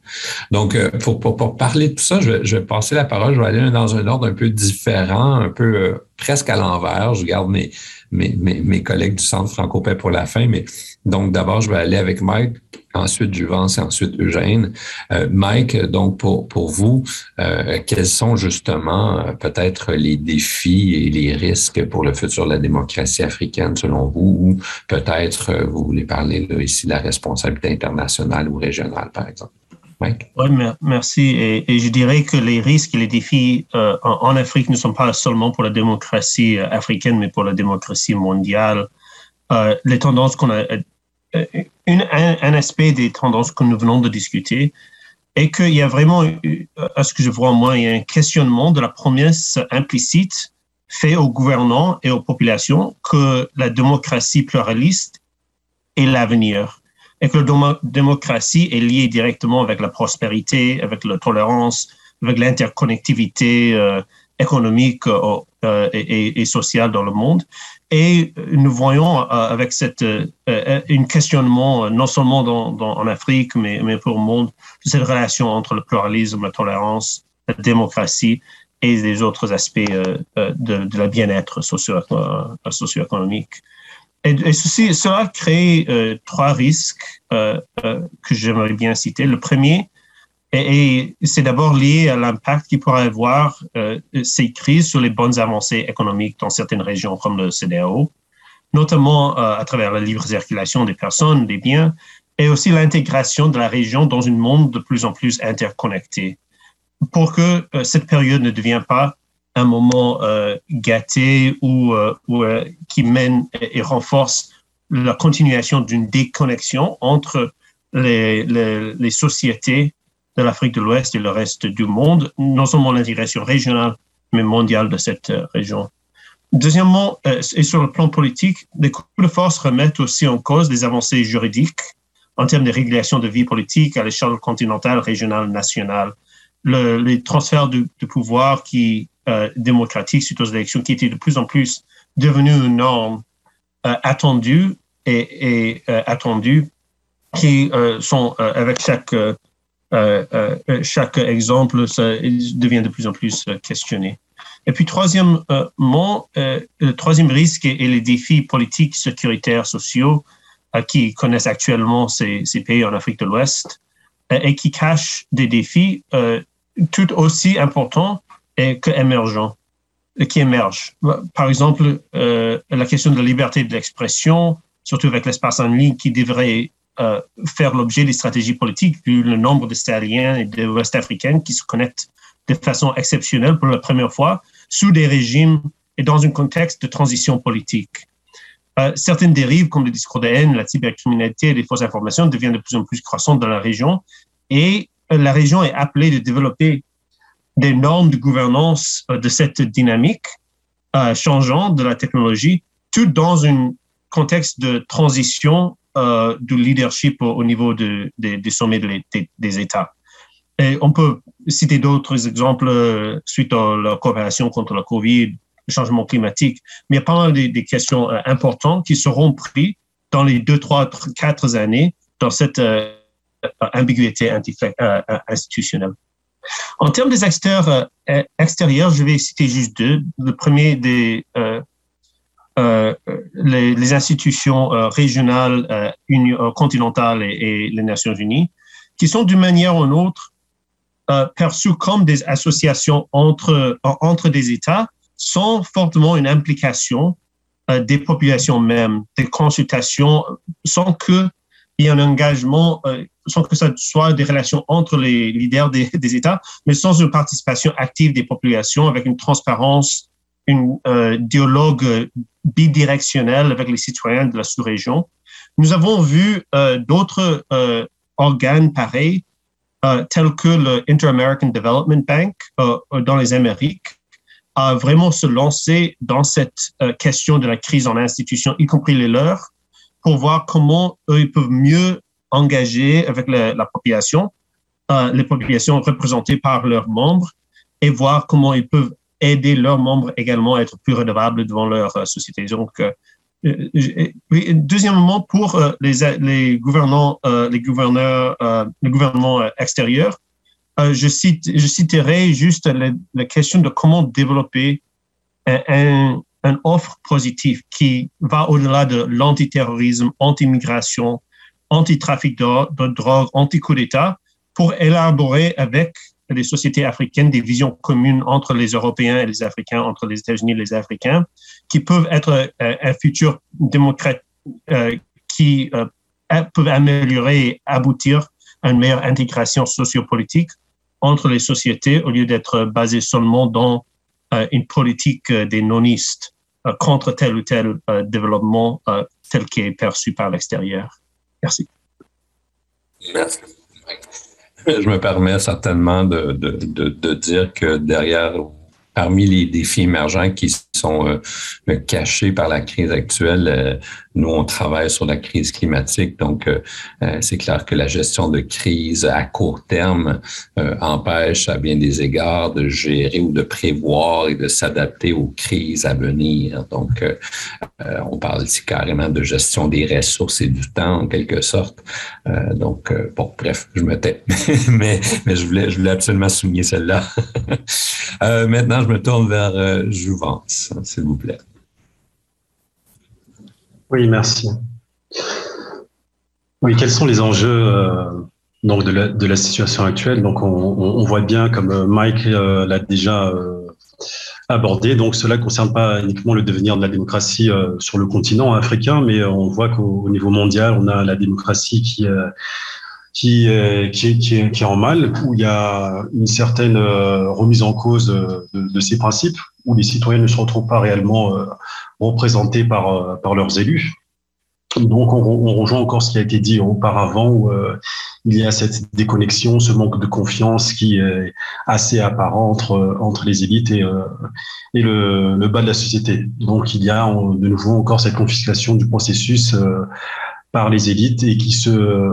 Donc, euh, pour, parler de tout ça, je vais passer la parole, je vais aller dans un ordre un peu différent, un peu presque à l'envers. Je garde mes, mes, mes, collègues du Centre franco pour la fin, mais donc d'abord, je vais aller avec Mike, ensuite Juvence et ensuite Eugène. Euh, Mike, donc pour, pour vous, euh, quels sont justement euh, peut-être les défis et les risques pour le futur de la démocratie africaine selon vous, ou peut-être vous voulez parler là, ici de la responsabilité internationale ou régionale, par exemple? Oui, merci. Et, je dirais que les risques et les défis euh, en, Afrique ne sont pas seulement pour la démocratie euh, africaine, mais pour la démocratie mondiale. Euh, les tendances qu'on a, un, aspect des tendances que nous venons de discuter est qu'il y a vraiment, à ce que je vois moi, il y a un questionnement de la promesse implicite faite aux gouvernants et aux populations que la démocratie pluraliste est l'avenir et que la démocratie est liée directement avec la prospérité, avec la tolérance, avec l'interconnectivité euh, économique euh, euh, et, et, sociale dans le monde. Et nous voyons avec cette un questionnement non seulement dans, dans, en Afrique, mais, mais pour le monde, cette relation entre le pluralisme, la tolérance, la démocratie et les autres aspects de, de la bien-être socio-économique. Et, ceci, cela crée trois risques que j'aimerais bien citer. Le premier, et, c'est d'abord lié à l'impact qu'il pourrait avoir euh, ces crises sur les bonnes avancées économiques dans certaines régions comme le CDAO, notamment euh, à travers la libre circulation des personnes, des biens, et aussi l'intégration de la région dans un monde de plus en plus interconnecté. Pour que euh, cette période ne devienne pas un moment euh, gâté ou, ou qui mène et renforce la continuation d'une déconnexion entre les, les, les sociétés de l'Afrique de l'Ouest et le reste du monde, non seulement l'intégration régionale, mais mondiale de cette euh, région. Deuxièmement, euh, et sur le plan politique, les coups de force remettent aussi en cause des avancées juridiques en termes de régulation de vie politique à l'échelle continentale, régionale, nationale. Le, les transferts de, pouvoir qui euh, démocratiques suite aux élections qui étaient de plus en plus devenus une norme euh, attendue et, et attendue qui sont avec chaque euh, euh, chaque exemple ça, devient de plus en plus euh, questionné. Et puis, troisièmement, le troisième risque est, les défis politiques, sécuritaires, sociaux qui connaissent actuellement ces, pays en Afrique de l'Ouest et qui cachent des défis tout aussi importants et que émergents qui émergent. Par exemple, la question de la liberté de l'expression, surtout avec l'espace en ligne, qui devrait euh, faire l'objet des stratégies politiques vu le nombre de Sahariens et de Ouest-Africains qui se connectent de façon exceptionnelle pour la première fois sous des régimes et dans un contexte de transition politique. Euh, certaines dérives comme le discours de haine, la cybercriminalité et les fausses informations deviennent de plus en plus croissantes dans la région et euh, la région est appelée de développer des normes de gouvernance de cette dynamique changeante de la technologie, tout dans un contexte de transition euh, du leadership au, niveau de, des sommets des États. Et on peut citer d'autres exemples euh, suite à la coopération contre la COVID, le changement climatique, mais il y a pas mal de, des questions euh, importantes qui seront prises dans les deux, trois, quatre années dans cette ambiguïté institutionnelle. En termes des acteurs extérieurs, je vais citer juste deux. Le premier euh, les, institutions euh, régionales, euh, euh, continentales et, les Nations Unies, qui sont d'une manière ou d'une autre perçues comme des associations entre, entre des États, sans fortement une implication des populations mêmes, des consultations, sans que il y ait un engagement, sans que ça soit des relations entre les leaders des, États, mais sans une participation active des populations avec une transparence un euh, dialogue bidirectionnel avec les citoyens de la sous-région. Nous avons vu euh, d'autres euh, organes pareils, tels que le Inter-American Development Bank dans les Amériques, à vraiment se lancer dans cette question de la crise en institution, y compris les leurs, pour voir comment eux ils peuvent mieux engager avec la, la population, les populations représentées par leurs membres, et voir comment ils peuvent aider leurs membres également à être plus redevables devant leur euh, société. Donc, euh, euh, deuxièmement, pour les, les gouvernants, les gouverneurs, le gouvernement extérieur, je, cite, je citerai juste la, question de comment développer un, un, offre positive qui va au-delà de l'antiterrorisme, anti-immigration, anti-trafic de, drogue, anti-coup d'État, pour élaborer avec des sociétés africaines, des visions communes entre les Européens et les Africains, entre les États-Unis et les Africains, qui peuvent être euh, un futur démocrate euh, qui euh, peuvent améliorer et aboutir à une meilleure intégration sociopolitique entre les sociétés au lieu d'être basé seulement dans une politique des nonistes contre tel ou tel développement tel qu'il est perçu par l'extérieur. Merci. Merci je me permets certainement de, de, de, de, dire que derrière parmi les défis émergents qui sont euh, cachés par la crise actuelle, euh, nous, on travaille sur la crise climatique. Donc, euh, c'est clair que la gestion de crise à court terme empêche à bien des égards de gérer ou de prévoir et de s'adapter aux crises à venir. Donc, on parle ici carrément de gestion des ressources et du temps, en quelque sorte. donc, bon, bref, je me tais. mais, mais je, voulais, je voulais absolument souligner celle-là. maintenant, je me tourne vers euh, Jouvence, s'il vous plaît. Oui, merci. Oui, quels sont les enjeux euh, donc de la, situation actuelle? Donc, on, voit bien, comme euh, Mike euh, l'a déjà abordé, donc cela ne concerne pas uniquement le devenir de la démocratie sur le continent africain, mais on voit qu'au niveau mondial, on a la démocratie qui qui, est, qui, qui, qui est en mal, où il y a une certaine euh, remise en cause de, de, ces principes, où les citoyens ne se retrouvent pas réellement euh, représentés par, euh, par leurs élus. Donc, on, on, rejoint encore ce qui a été dit auparavant, où il y a cette déconnexion, ce manque de confiance qui est assez apparent entre, entre les élites et, et le, le bas de la société. Donc, il y a de nouveau encore cette confiscation du processus par les élites et qui se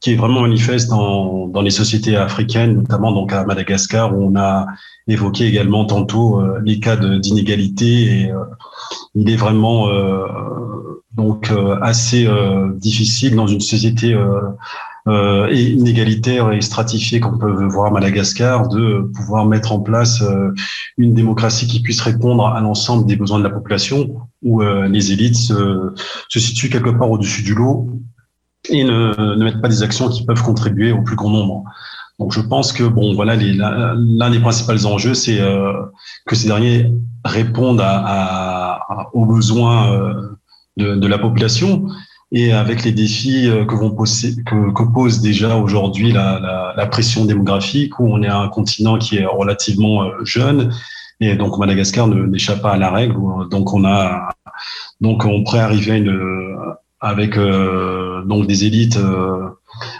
qui est vraiment manifeste dans, dans les sociétés africaines, notamment donc à Madagascar où on a évoqué également tantôt euh, les cas d'inégalité et euh, il est vraiment euh, donc assez difficile dans une société inégalitaire et stratifiée qu'on peut voir à Madagascar, de pouvoir mettre en place une démocratie qui puisse répondre à l'ensemble des besoins de la population, où euh, les élites se, se, situent quelque part au-dessus du lot et ne, ne mettent pas des actions qui peuvent contribuer au plus grand nombre. Donc je pense que bon voilà l'un des principaux enjeux c'est euh, que ces derniers répondent à, à, aux besoins euh, de, de, la population et avec les défis euh, que, vont poser, que, que pose déjà aujourd'hui la, la, la, pression démographique, où on est un continent qui est relativement euh, jeune, et donc Madagascar n'échappe pas à la règle. Donc on a, donc on pourrait arriver une, avec euh, donc des élites, euh,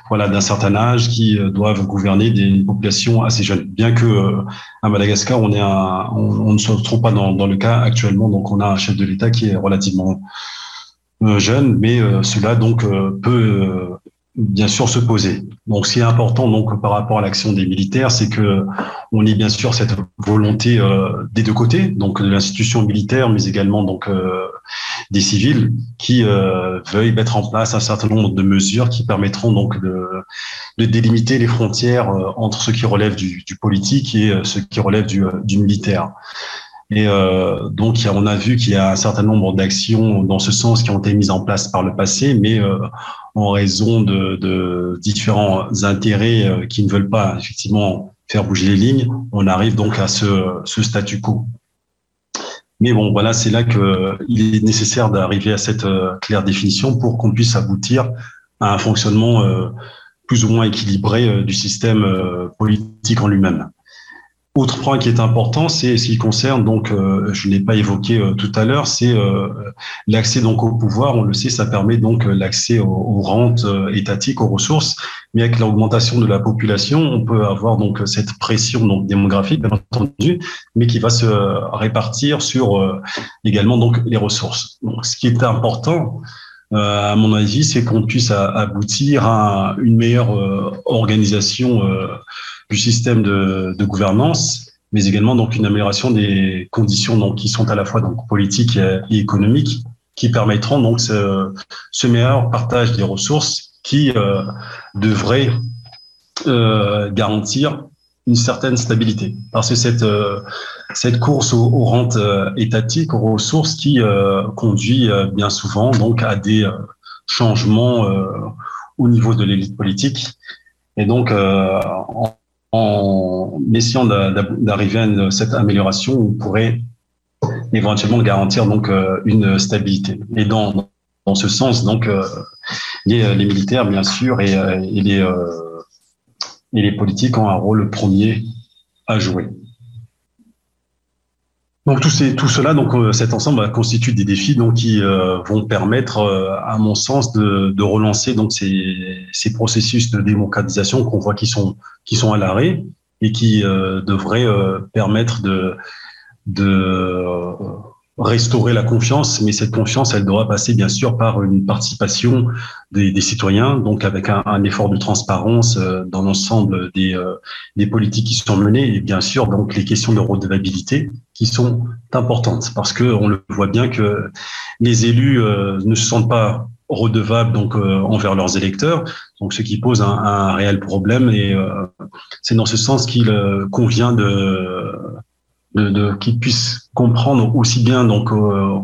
voilà, d'un certain âge qui doivent gouverner des populations assez jeunes. Bien que à Madagascar, on est un, on, ne se retrouve pas dans, dans le cas actuellement. Donc on a un chef de l'État qui est relativement euh, jeunes, mais euh, cela donc euh, peut bien sûr se poser. Donc, ce qui est important donc par rapport à l'action des militaires, c'est que on ait bien sûr cette volonté euh, des deux côtés, donc de l'institution militaire, mais également donc euh, des civils qui euh, veuillent mettre en place un certain nombre de mesures qui permettront donc de, de délimiter les frontières entre ce qui relève du, du politique et ce qui relève du, du militaire. Et euh, donc, on a vu qu'il y a un certain nombre d'actions dans ce sens qui ont été mises en place par le passé, mais euh, en raison de, de, différents intérêts euh, qui ne veulent pas effectivement faire bouger les lignes, on arrive donc à ce, ce statu quo. Mais bon, voilà, c'est là qu'il est nécessaire d'arriver à cette euh, claire définition pour qu'on puisse aboutir à un fonctionnement euh, plus ou moins équilibré du système politique en lui-même. Autre point qui est important, c'est ce qui concerne donc, euh, je n'ai pas évoqué euh, tout à l'heure, c'est euh, l'accès donc au pouvoir. On le sait, ça permet donc l'accès aux, rentes étatiques, aux ressources. Mais avec l'augmentation de la population, on peut avoir donc cette pression donc démographique, bien entendu, mais qui va se répartir sur également donc les ressources. Donc, ce qui est important, à mon avis, c'est qu'on puisse aboutir à une meilleure organisation du système de, de, gouvernance, mais également donc une amélioration des conditions donc qui sont à la fois donc politiques et, économiques, qui permettront donc ce, ce meilleur partage des ressources qui euh, devrait euh, garantir une certaine stabilité. Parce que cette, euh, cette course aux, aux, rentes euh, étatiques, aux ressources, qui euh, conduit bien souvent donc à des changements au niveau de l'élite politique. Et donc, en, en essayant d'arriver à cette amélioration, on pourrait éventuellement garantir donc euh, une stabilité. Et dans, dans ce sens, donc euh, les, militaires, bien sûr, et, euh, et les et les politiques ont un rôle premier à jouer. Donc tout, ces, tout cela, donc euh, cet ensemble constitue des défis donc qui euh, vont permettre, euh, à mon sens, de, de relancer donc ces, ces, processus de démocratisation qu'on voit qui sont qui sont à l'arrêt et qui devraient permettre de de restaurer la confiance, mais cette confiance, elle doit passer bien sûr par une participation des, des citoyens, donc avec un, un, effort de transparence euh, dans l'ensemble des, euh, des politiques qui sont menées, et bien sûr donc les questions de redevabilité qui sont importantes, parce que on le voit bien que les élus euh, ne se sentent pas redevables donc envers leurs électeurs, donc ce qui pose un, réel problème, et c'est dans ce sens qu'il convient de qu'ils puissent comprendre aussi bien donc euh,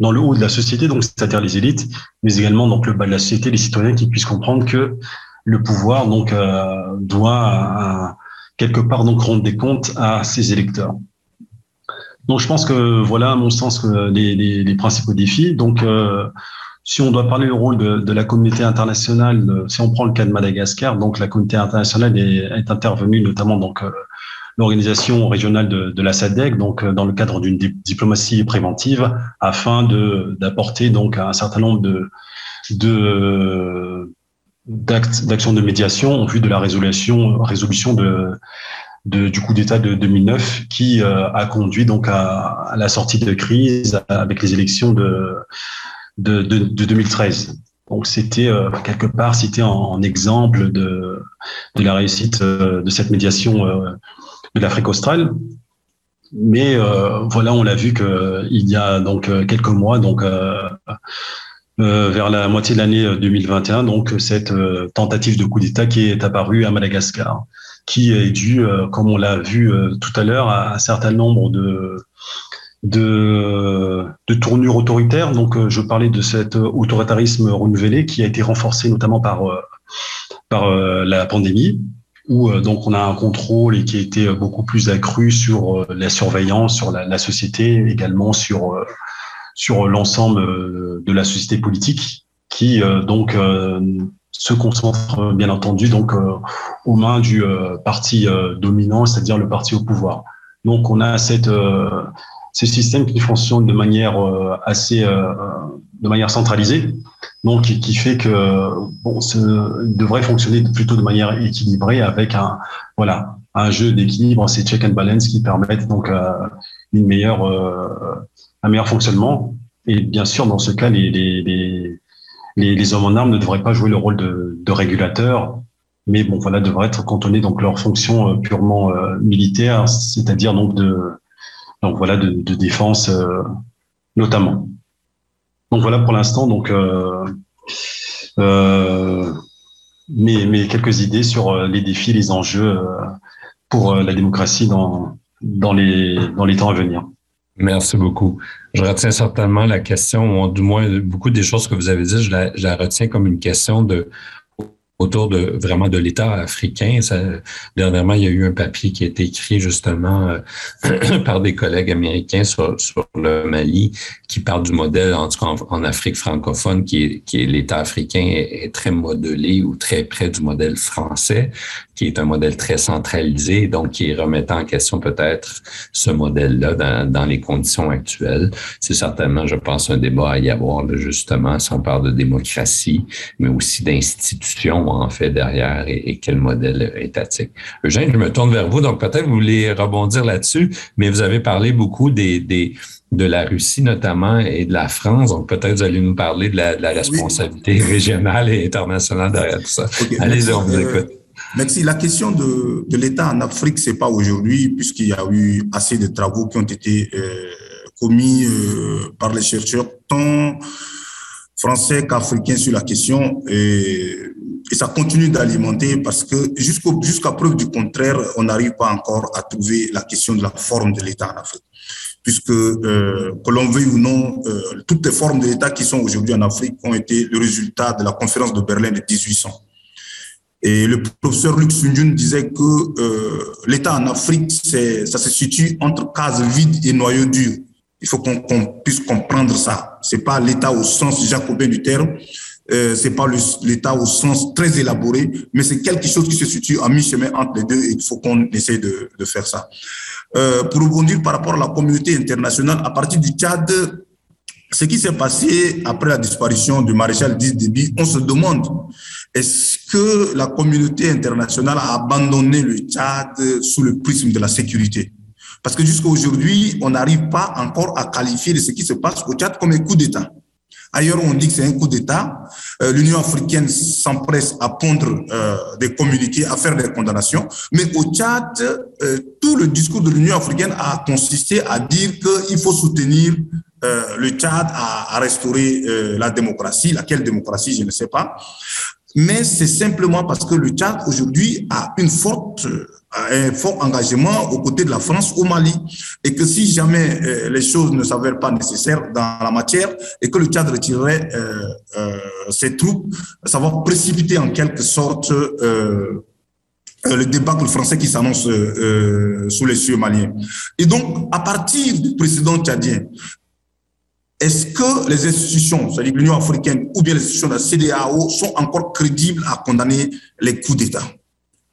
dans le haut de la société, donc c'est-à-dire les élites, mais également donc le bas de la société, les citoyens qui puissent comprendre que le pouvoir donc euh, doit euh, quelque part donc rendre des comptes à ses électeurs. Donc je pense que voilà à mon sens les, les, les principaux défis. Donc euh, si on doit parler du rôle de, de, la communauté internationale, si on prend le cas de Madagascar, donc la communauté internationale est, intervenue notamment donc l'organisation régionale de, de, la SADEC, donc euh, dans le cadre d'une diplomatie préventive, afin de d'apporter donc un certain nombre de de d'actions de médiation en vue de la résolution résolution de, de du coup d'État de 2009 qui euh, a conduit donc à, à, la sortie de crise avec les élections de de, de, de 2013. Donc c'était euh, quelque part cité en, en, exemple de, de la réussite euh, de cette médiation euh, de l'Afrique australe. Mais euh, voilà, on l'a vu que il y a donc euh, quelques mois, donc vers la moitié de l'année 2021, donc cette tentative de coup d'État qui est apparue à Madagascar, qui est due, comme on l'a vu tout à l'heure, à un certain nombre de de, tournures autoritaires. Donc, je parlais de cet autoritarisme renouvelé qui a été renforcé notamment par par la pandémie où euh, donc on a un contrôle et qui a été beaucoup plus accru sur euh, la surveillance, sur la, société, également sur euh, sur l'ensemble de la société politique, qui donc se concentre bien entendu donc aux mains du parti dominant, c'est-à-dire le parti au pouvoir. Donc on a cette ce système qui fonctionne de manière assez de manière centralisée, donc qui, fait que bon, ce devrait fonctionner plutôt de manière équilibrée avec un voilà un jeu d'équilibre, ces check and balance qui permettent donc euh, une meilleure euh, un meilleur fonctionnement. Et bien sûr, dans ce cas, les les, les, les hommes en armes ne devraient pas jouer le rôle de, de régulateur, mais bon voilà devraient être cantonnés donc leur fonction euh, purement euh, militaire, c'est-à-dire donc de donc voilà de, de défense euh, notamment. Donc voilà pour l'instant donc mes, quelques idées sur les défis, les enjeux pour la démocratie dans, dans, les, dans les temps à venir. Merci beaucoup. Je retiens certainement la question, ou du moins beaucoup des choses que vous avez dites, je la, je la retiens comme une question de autour de vraiment de l'État africain. Ça, dernièrement, il y a eu un papier qui a été écrit justement euh, par des collègues américains sur, sur, le Mali qui parle du modèle, en tout cas en, Afrique francophone, qui est, qui est l'État africain est, très modelé ou très près du modèle français, qui est un modèle très centralisé, donc qui est remettant en question peut-être ce modèle-là dans, dans, les conditions actuelles. C'est certainement, je pense, un débat à y avoir, justement, si on parle de démocratie, mais aussi d'institutions, en fait, derrière et, et, quel modèle étatique. Eugène, je me tourne vers vous, donc peut-être vous voulez rebondir là-dessus, mais vous avez parlé beaucoup des, des de la Russie notamment et de la France. Donc peut-être vous allez nous parler de la, de la responsabilité oui. régionale et internationale derrière tout ça. Okay, Allez-y, on vous écoute. Merci. La question de, de l'État en Afrique, c'est pas aujourd'hui, puisqu'il y a eu assez de travaux qui ont été euh, commis euh, par les chercheurs, tant français qu'africains sur la question. Et, et ça continue d'alimenter parce que jusqu'à preuve du contraire, on n'arrive pas encore à trouver la question de la forme de l'État en Afrique puisque euh, que l'on veuille ou non, euh, toutes les formes de l'État qui sont aujourd'hui en Afrique ont été le résultat de la conférence de Berlin de 1800. Et le professeur Luc Sunjun disait que euh, l'État en Afrique, ça se situe entre cases vides et noyaux durs. Il faut qu'on qu puisse comprendre ça. C'est pas l'État au sens jacobin du terme, euh, c'est pas l'État au sens très élaboré, mais c'est quelque chose qui se situe à mi-chemin entre les deux et il faut qu'on essaie de, de, faire ça. Euh, pour rebondir par rapport à la communauté internationale, à partir du Tchad, ce qui s'est passé après la disparition du maréchal Déby, on se demande est-ce que la communauté internationale a abandonné le Tchad sous le prisme de la sécurité? Parce que jusqu'à aujourd'hui, on n'arrive pas encore à qualifier de ce qui se passe au Tchad comme un coup d'État. Ailleurs, on dit que c'est un coup d'État. Euh, L'Union africaine s'empresse à pondre euh, des communiqués, à faire des condamnations. Mais au Tchad, euh, tout le discours de l'Union africaine a consisté à dire qu'il faut soutenir le Tchad à, à restaurer la démocratie. Laquelle démocratie, je ne sais pas. Mais c'est simplement parce que le Tchad aujourd'hui a une forte un fort engagement aux côtés de la France au Mali et que si jamais euh, les choses ne s'avèrent pas nécessaires dans la matière et que le Tchad retirerait euh, euh, ses troupes, ça va précipiter en quelque sorte le débâcle français qui s'annonce sous les cieux maliens. Et donc, à partir du précédent tchadien, est-ce que les institutions, c'est-à-dire l'Union africaine ou bien les institutions de la CDAO, sont encore crédibles à condamner les coups d'État?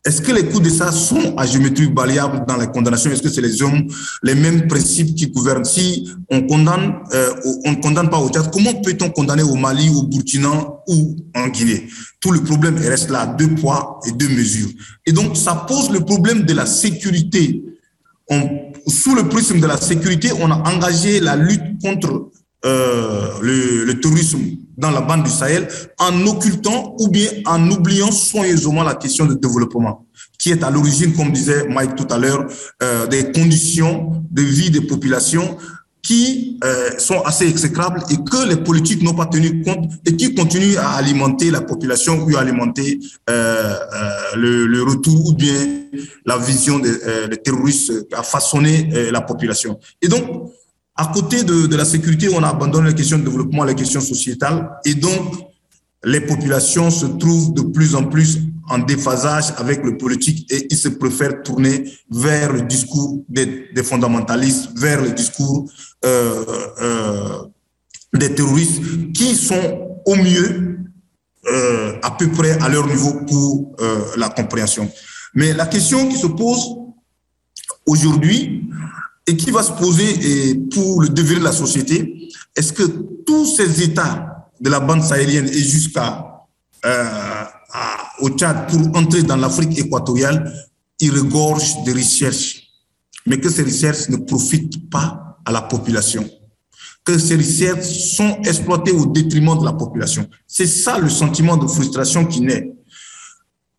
Est-ce que les coups d'État sont à géométrie variable dans les condamnations? Est-ce que c'est les hommes, les mêmes principes qui gouvernent? Si on condamne, euh, on ne condamne pas au Tchad, comment peut-on condamner au Mali, au Burkina ou en Guinée? Tout le problème reste là, deux poids et deux mesures. Et donc, ça pose le problème de la sécurité. On, sous le prisme de la sécurité, on a engagé la lutte contre euh, le, le, terrorisme dans la bande du Sahel en occultant ou bien en oubliant soigneusement la question du développement, qui est à l'origine, comme disait Mike tout à l'heure, euh, des conditions de vie des populations qui euh, sont assez exécrables et que les politiques n'ont pas tenu compte et qui continuent à alimenter la population ou à alimenter euh, euh le, le, retour ou bien la vision des, des terroristes à façonner la population. Et donc, à côté de, la sécurité, on abandonne les questions de développement, les questions sociétales, et donc les populations se trouvent de plus en plus en déphasage avec le politique et ils se préfèrent tourner vers le discours des, fondamentalistes, vers le discours euh, euh, des terroristes qui sont au mieux euh, à peu près à leur niveau pour la compréhension. Mais la question qui se pose aujourd'hui, et qui va se poser pour le devenir de la société, est-ce que tous ces États de la bande sahélienne et jusqu'à euh, au Tchad pour entrer dans l'Afrique équatoriale, ils regorgent de recherches, mais que ces recherches ne profitent pas à la population, que ces recherches sont exploitées au détriment de la population. C'est ça le sentiment de frustration qui naît.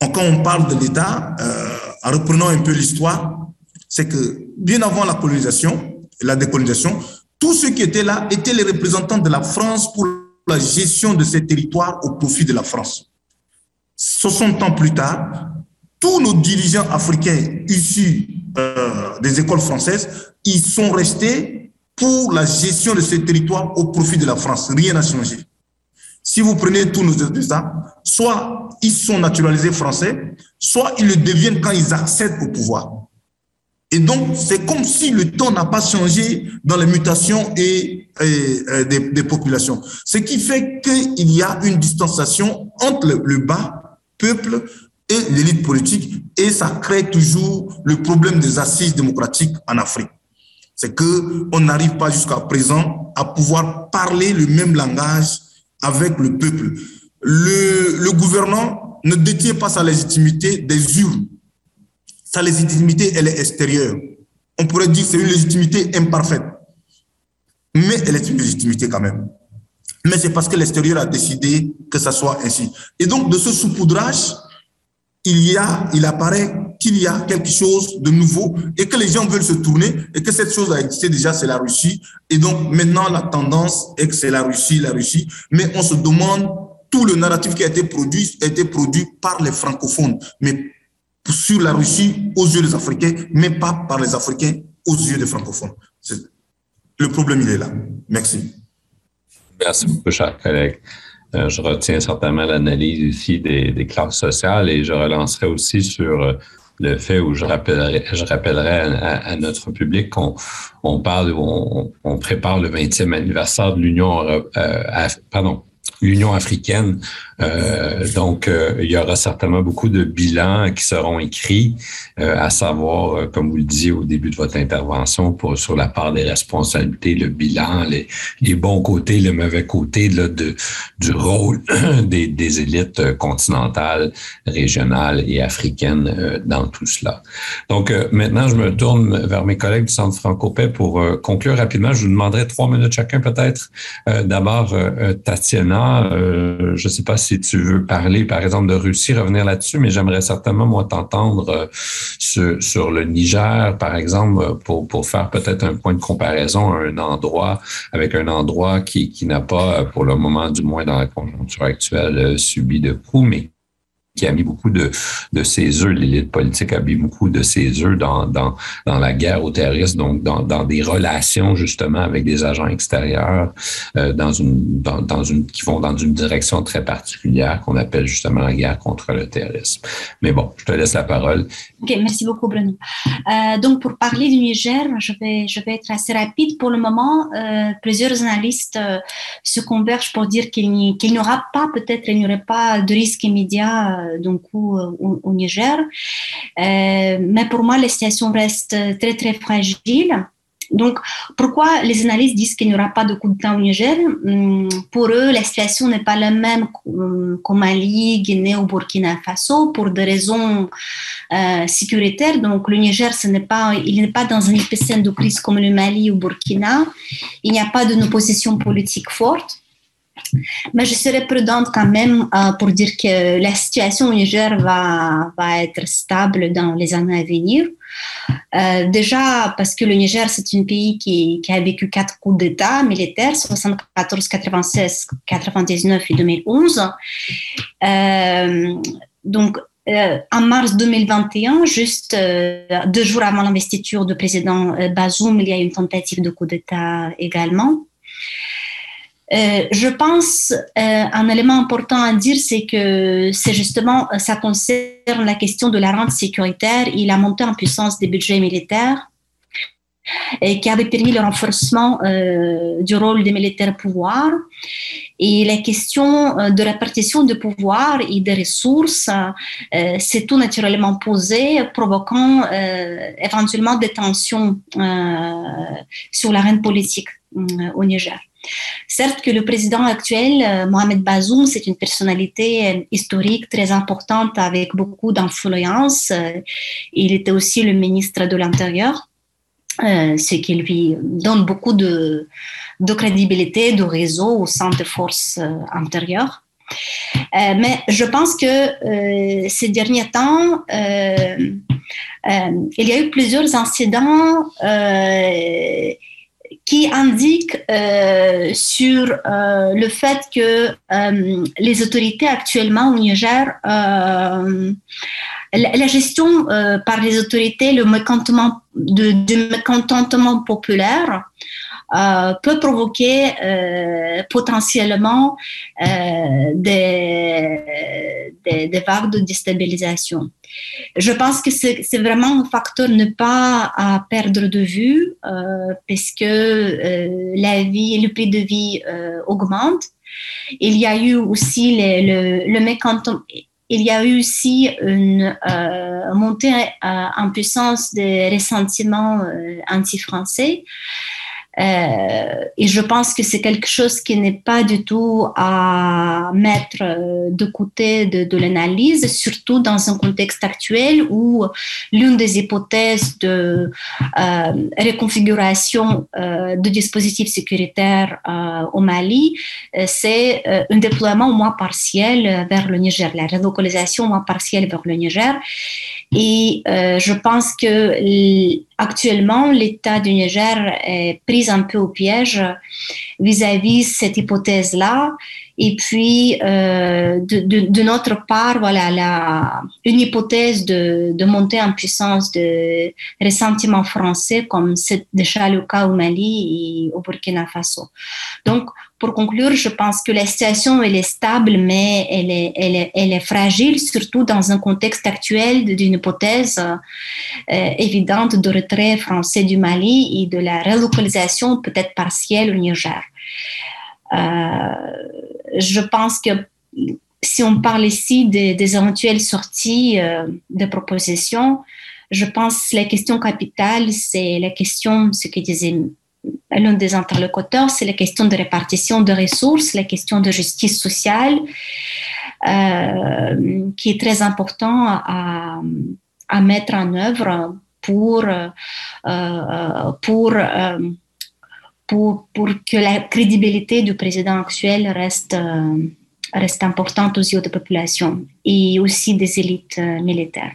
Quand on parle de l'État, euh, en reprenant un peu l'histoire, c'est que bien avant la colonisation, la décolonisation, tous ceux qui étaient là étaient les représentants de la France pour la gestion de ces territoires au profit de la France. 60 ans plus tard, tous nos dirigeants africains issus euh, des écoles françaises, ils sont restés pour la gestion de ces territoires au profit de la France. Rien n'a changé. Si vous prenez tous nos États, soit ils sont naturalisés français, soit ils le deviennent quand ils accèdent au pouvoir. Et donc, c'est comme si le temps n'a pas changé dans les mutations et, des, populations. Ce qui fait qu'il y a une distanciation entre le, bas peuple et l'élite politique, et ça crée toujours le problème des assises démocratiques en Afrique. C'est que on n'arrive pas jusqu'à présent à pouvoir parler le même langage avec le peuple. Le, le gouvernant ne détient pas sa légitimité des urnes sa légitimité, elle est extérieure. On pourrait dire que c'est une légitimité imparfaite. Mais elle est une légitimité quand même. Mais c'est parce que l'extérieur a décidé que ça soit ainsi. Et donc, de ce saupoudrage, il y a, il apparaît qu'il y a quelque chose de nouveau et que les gens veulent se tourner et que cette chose a existé déjà, c'est la Russie. Et donc, maintenant, la tendance est que c'est la Russie, la Russie. Mais on se demande, tout le narratif qui a été produit a été produit par les francophones. Mais sur la Russie aux yeux des Africains, mais pas par les Africains aux yeux des francophones. Le problème, il est là. Merci. Merci beaucoup, cher collègue. Euh, je retiens certainement l'analyse ici des, classes sociales et je relancerai aussi sur euh, le fait où je rappellerai, je rappellerai à, notre public qu'on on parle, on, on, prépare le 20e anniversaire de l'Union, euh, pardon, l'Union africaine. Euh, donc, euh, il y aura certainement beaucoup de bilans qui seront écrits, euh, à savoir, comme vous le disiez au début de votre intervention, pour sur la part des responsabilités, le bilan, les, les bons côtés, les mauvais côtés là, de, du rôle des, des élites continentales, régionales et africaines dans tout cela. Donc, maintenant, je me tourne vers mes collègues du Centre Francopais pour conclure rapidement. Je vous demanderai trois minutes chacun peut-être. D'abord, Tatiana, je ne sais pas si tu veux parler, par exemple, de Russie, revenir là-dessus, mais j'aimerais certainement, moi, t'entendre euh, sur, le Niger, par exemple, pour, pour faire peut-être un point de comparaison à un endroit avec un endroit qui, n'a pas, pour le moment, du moins dans la conjoncture actuelle, euh, subi de coups, mais qui a mis beaucoup de, de ses œufs, l'élite politique a mis beaucoup de ses œufs dans, dans, dans la guerre aux terroristes, donc dans, dans des relations justement avec des agents extérieurs euh, dans une, dans, dans, une, qui vont dans une direction très particulière qu'on appelle justement la guerre contre le terrorisme. Mais bon, je te laisse la parole. Ok, merci beaucoup Bruno. Euh, donc pour parler du Niger, je vais, je vais être assez rapide. Pour le moment, euh, plusieurs analystes euh, se convergent pour dire qu'il n'y qu aura pas, peut-être il n'y aurait pas de risque immédiat euh, coup euh, au, au, Niger. Mais pour moi, la situation reste très, très fragile. Donc, pourquoi les analystes disent qu'il n'y aura pas de coup d'État au Niger Pour eux, la situation n'est pas la même qu'au Mali, Guinée ou Burkina Faso pour des raisons euh, sécuritaires. Donc, le Niger, ce n'est pas, il n'est pas dans un épicène de crise comme le Mali ou Burkina. Il n'y a pas d'une opposition politique forte. Mais je serais prudente quand même euh, pour dire que la situation au Niger va, va être stable dans les années à venir. Euh, déjà parce que le Niger, c'est un pays qui, a vécu quatre coups d'État militaires, 74, 96, 99 et 2011. Euh, donc, en mars 2021, juste deux jours avant l'investiture du président Bazoum, il y a une tentative de coup d'État également. Euh, je pense euh, un élément important à dire, c'est que c'est justement ça concerne la question de la rente sécuritaire et la montée en puissance des budgets militaires et qui avait permis le renforcement euh, du rôle des militaires pouvoir. Et la question euh, de répartition de pouvoir et des ressources euh, s'est tout naturellement posée, provoquant euh, éventuellement des tensions sur l'arène politique au Niger. Certes que le président actuel, Mohamed Bazoum, c'est une personnalité historique très importante avec beaucoup d'influence. Il était aussi le ministre de l'Intérieur. Euh, ce qui lui donne beaucoup de, crédibilité, de réseau au sein des forces euh, intérieures. Euh, mais je pense que euh, ces derniers temps, euh, il y a eu plusieurs incidents qui indiquent sur le fait que les autorités actuellement au Niger la gestion euh, par les autorités, le mécontentement, de, mécontentement populaire euh, peut provoquer euh, potentiellement euh, des, des, vagues de déstabilisation. Je pense que c'est vraiment un facteur ne pas à perdre de vue parce que la vie, le prix de vie augmente. Il y a eu aussi le, le, le mécontentement il y a eu aussi une montée en puissance des ressentiments anti-français. Euh, et je pense que c'est quelque chose qui n'est pas du tout à mettre euh, de côté de, l'analyse, surtout dans un contexte actuel où l'une des hypothèses de euh, reconfiguration de dispositifs sécuritaires au Mali, c'est un déploiement au moins partiel vers le Niger, la relocalisation au moins partielle vers le Niger. Et je pense que actuellement, l'État du Niger est pris un peu au piège vis-à-vis -vis cette hypothèse-là. Et puis, euh, de, de, de, notre part, voilà, la, une hypothèse de, de montée en puissance de ressentiment français, comme c'est déjà le cas au Mali et au Burkina Faso. Donc, pour conclure, je pense que la situation elle est stable, mais elle est, elle est, elle est fragile, surtout dans un contexte actuel d'une hypothèse euh, évidente de retrait français du Mali et de la relocalisation peut-être partielle au Niger. Je pense que si on parle ici des, éventuelles sorties de propositions, je pense que la question capitale, c'est la question, ce que disait l'un des interlocuteurs, c'est la question de répartition de ressources, la question de justice sociale, euh, qui est très important à, mettre en œuvre pour, euh, pour, euh, pour, que la crédibilité du président actuel reste, reste importante aux yeux de la et aussi des élites militaires.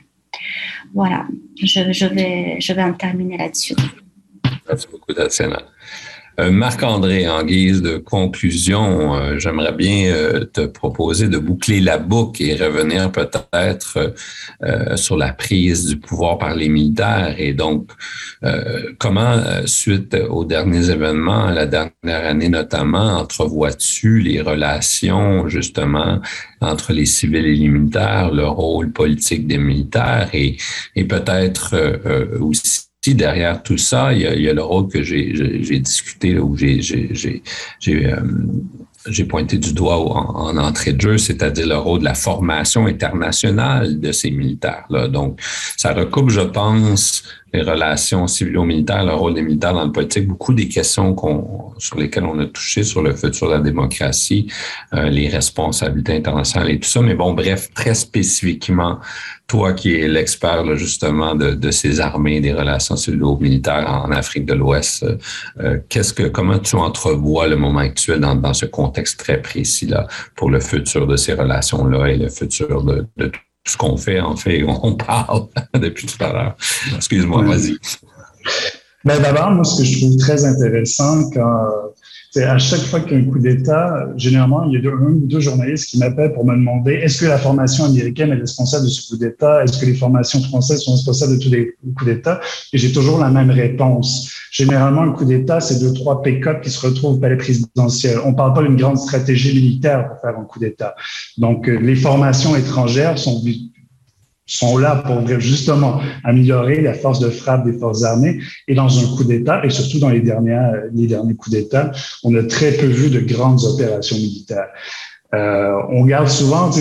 Voilà, je, je, vais, je vais en terminer là-dessus. Merci beaucoup, Tatiana. Euh, Marc-André, en guise de conclusion, euh, j'aimerais bien euh, te proposer de boucler la boucle et revenir peut-être sur la prise du pouvoir par les militaires. Et donc comment, suite aux derniers événements, la dernière année notamment, entrevois-tu les relations justement entre les civils et les militaires, le rôle politique des militaires et, et peut-être aussi derrière tout ça, il y a, le rôle que j'ai discuté, où j'ai euh, j'ai pointé du doigt en, en entrée de jeu, c'est-à-dire le rôle de la formation internationale de ces militaires-là. Donc, ça recoupe, je pense, les relations civilo-militaires, le rôle des militaires dans le politique, beaucoup des questions sur lesquelles on a touché sur le futur de la démocratie, euh, les responsabilités internationales et tout ça. Mais bon, bref, très spécifiquement, toi qui es l'expert justement de, ces armées, des relations civilo-militaires en Afrique de l'Ouest, euh, euh, qu'est-ce que, comment tu entrevois le moment actuel dans, dans ce contexte très précis là pour le futur de ces relations-là et le futur de, de ce qu'on fait, en fait, on parle depuis tout à l'heure. Excuse-moi, vas-y. Ben D'abord, moi, ce que je trouve très intéressant quand à chaque fois qu'il y a un coup d'État, généralement, il y a un ou deux journalistes qui m'appellent pour me demander est-ce que la formation américaine est responsable de ce coup d'État? Est-ce que les formations françaises sont responsables de tous les coups d'État? Et j'ai toujours la même réponse. Généralement, un coup d'État, c'est deux, trois pick qui se retrouvent au palais présidentiel. On ne parle pas d'une grande stratégie militaire pour faire un coup d'État. Donc, euh, les formations étrangères sont sont là pour justement améliorer la force de frappe des forces armées. Et dans un coup d'État, et surtout dans les, dernières, les derniers coups d'État, on a très peu vu de grandes opérations militaires. Euh, on garde souvent,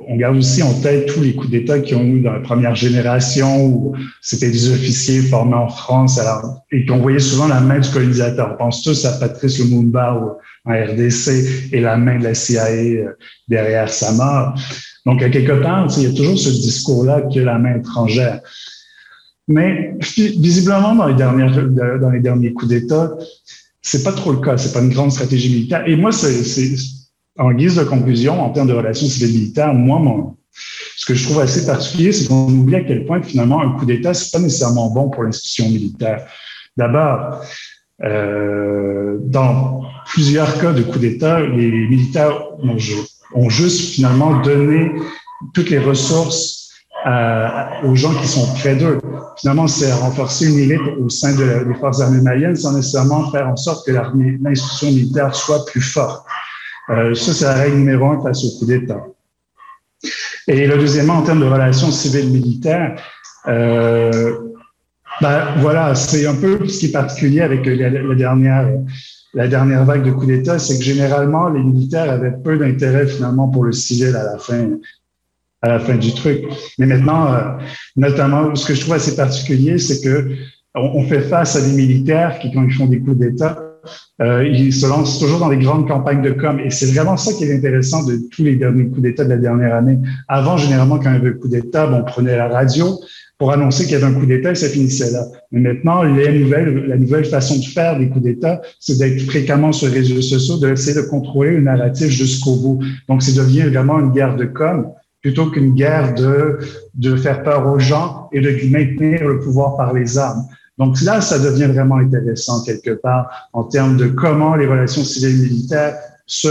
on garde aussi en tête tous les coups d'État qui ont eu dans la première génération où c'était des officiers formés en France alors, et qu'on voyait souvent la main du colonisateur. On pense tous à Patrice Lumumba en RDC et la main de la CIA euh, derrière sa mort. Donc, à quelque part, il y a toujours ce discours-là que la main étrangère. Mais visiblement, dans les, derniers coups d'État, c'est pas trop le cas. C'est pas une grande stratégie militaire. Et moi, en guise de conclusion, en termes de relations civiles militaires, moi, ce que je trouve assez particulier, c'est qu'on oublie à quel point finalement un coup d'État, c'est pas nécessairement bon pour l'institution militaire. D'abord, euh, dans plusieurs cas de coup d'État, les militaires ont, ont juste finalement donné toutes les ressources euh, aux gens qui sont près d'eux. Finalement, c'est renforcer une élite au sein de, des forces armées maliennes sans nécessairement faire en sorte que l'institution militaire soit plus forte. Euh, ça, c'est la règle numéro un face au coup d'État. Et le deuxièmement, en termes de relations civiles militaires, euh, ben, voilà, c'est un peu ce qui est particulier avec la dernière la dernière vague de coups d'État, c'est que généralement, les militaires avaient peu d'intérêt finalement pour le civil à la fin, à la fin du truc. Mais maintenant, euh, notamment, ce que je trouve assez particulier, c'est que on, fait face à des militaires qui, quand ils font des coups d'État, euh, ils se lancent toujours dans des grandes campagnes de com. Et c'est vraiment ça qui est intéressant de tous les derniers coups d'État de la dernière année. Avant, généralement, quand il y avait un coup d'État, on prenait la radio, pour annoncer qu'il y avait un coup d'État et ça finissait là. Mais maintenant, les nouvelles, la nouvelle façon de faire des coups d'État, c'est d'être fréquemment sur les réseaux sociaux, d'essayer de contrôler le narratif jusqu'au bout. Donc, ça devient vraiment une guerre de com plutôt qu'une guerre de, de faire peur aux gens et de maintenir le pouvoir par les armes. Donc là, ça devient vraiment intéressant quelque part en termes de comment les relations civiles et militaires se,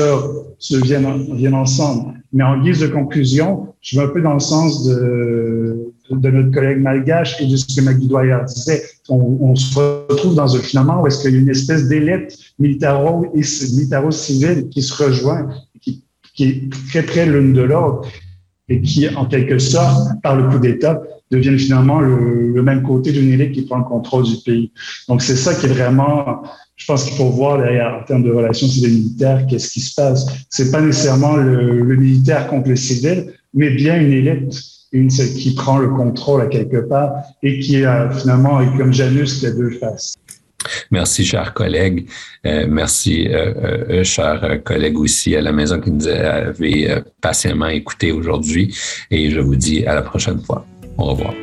se viennent, viennent ensemble. Mais en guise de conclusion, je vais un peu dans le sens de, de notre collègue malgache et de ce que Maggie disait. On, se retrouve dans un finalement où est-ce qu'il y a une espèce d'élite militaro et militaro-civile qui se rejoint, qui, est très près l'une de l'autre et qui, en quelque sorte, par le coup d'État, deviennent finalement le, même côté d'une élite qui prend le contrôle du pays. Donc, c'est ça qui est vraiment je pense qu'il faut voir derrière, en termes de relations civiles-militaires, qu'est-ce qui se passe. C'est pas nécessairement le, le, militaire contre le civil, mais bien une élite, une qui prend le contrôle à quelque part et qui a finalement, comme Janus, qui a deux faces. Merci, chers collègues. Euh, merci, euh, euh, chers collègues aussi à la maison qui nous avez patiemment écoutés aujourd'hui. Et je vous dis à la prochaine fois. Au revoir.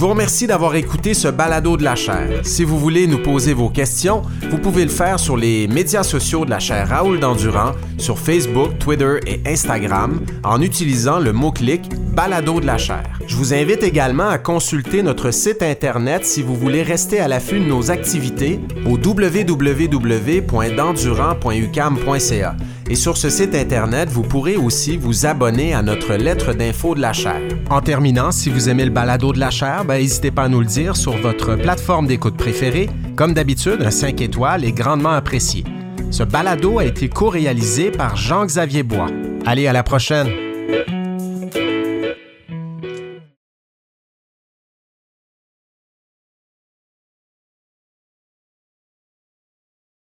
Je vous remercie d'avoir écouté ce balado de la chaire. Si vous voulez nous poser vos questions, vous pouvez le faire sur les médias sociaux de la chaire Raoul Dandurand, sur Facebook, Twitter et Instagram, en utilisant le mot-clic balado de la chaire. Je vous invite également à consulter notre site Internet si vous voulez rester à l'affût de nos activités au www.dendurant.ucam.ca. Et sur ce site Internet, vous pourrez aussi vous abonner à notre lettre d'info de la chaire. En terminant, si vous aimez le balado de la chaire, ben, n'hésitez pas à nous le dire sur votre plateforme d'écoute préférée. Comme d'habitude, un 5 étoiles est grandement apprécié. Ce balado a été co-réalisé par Jean-Xavier Bois. Allez, à la prochaine!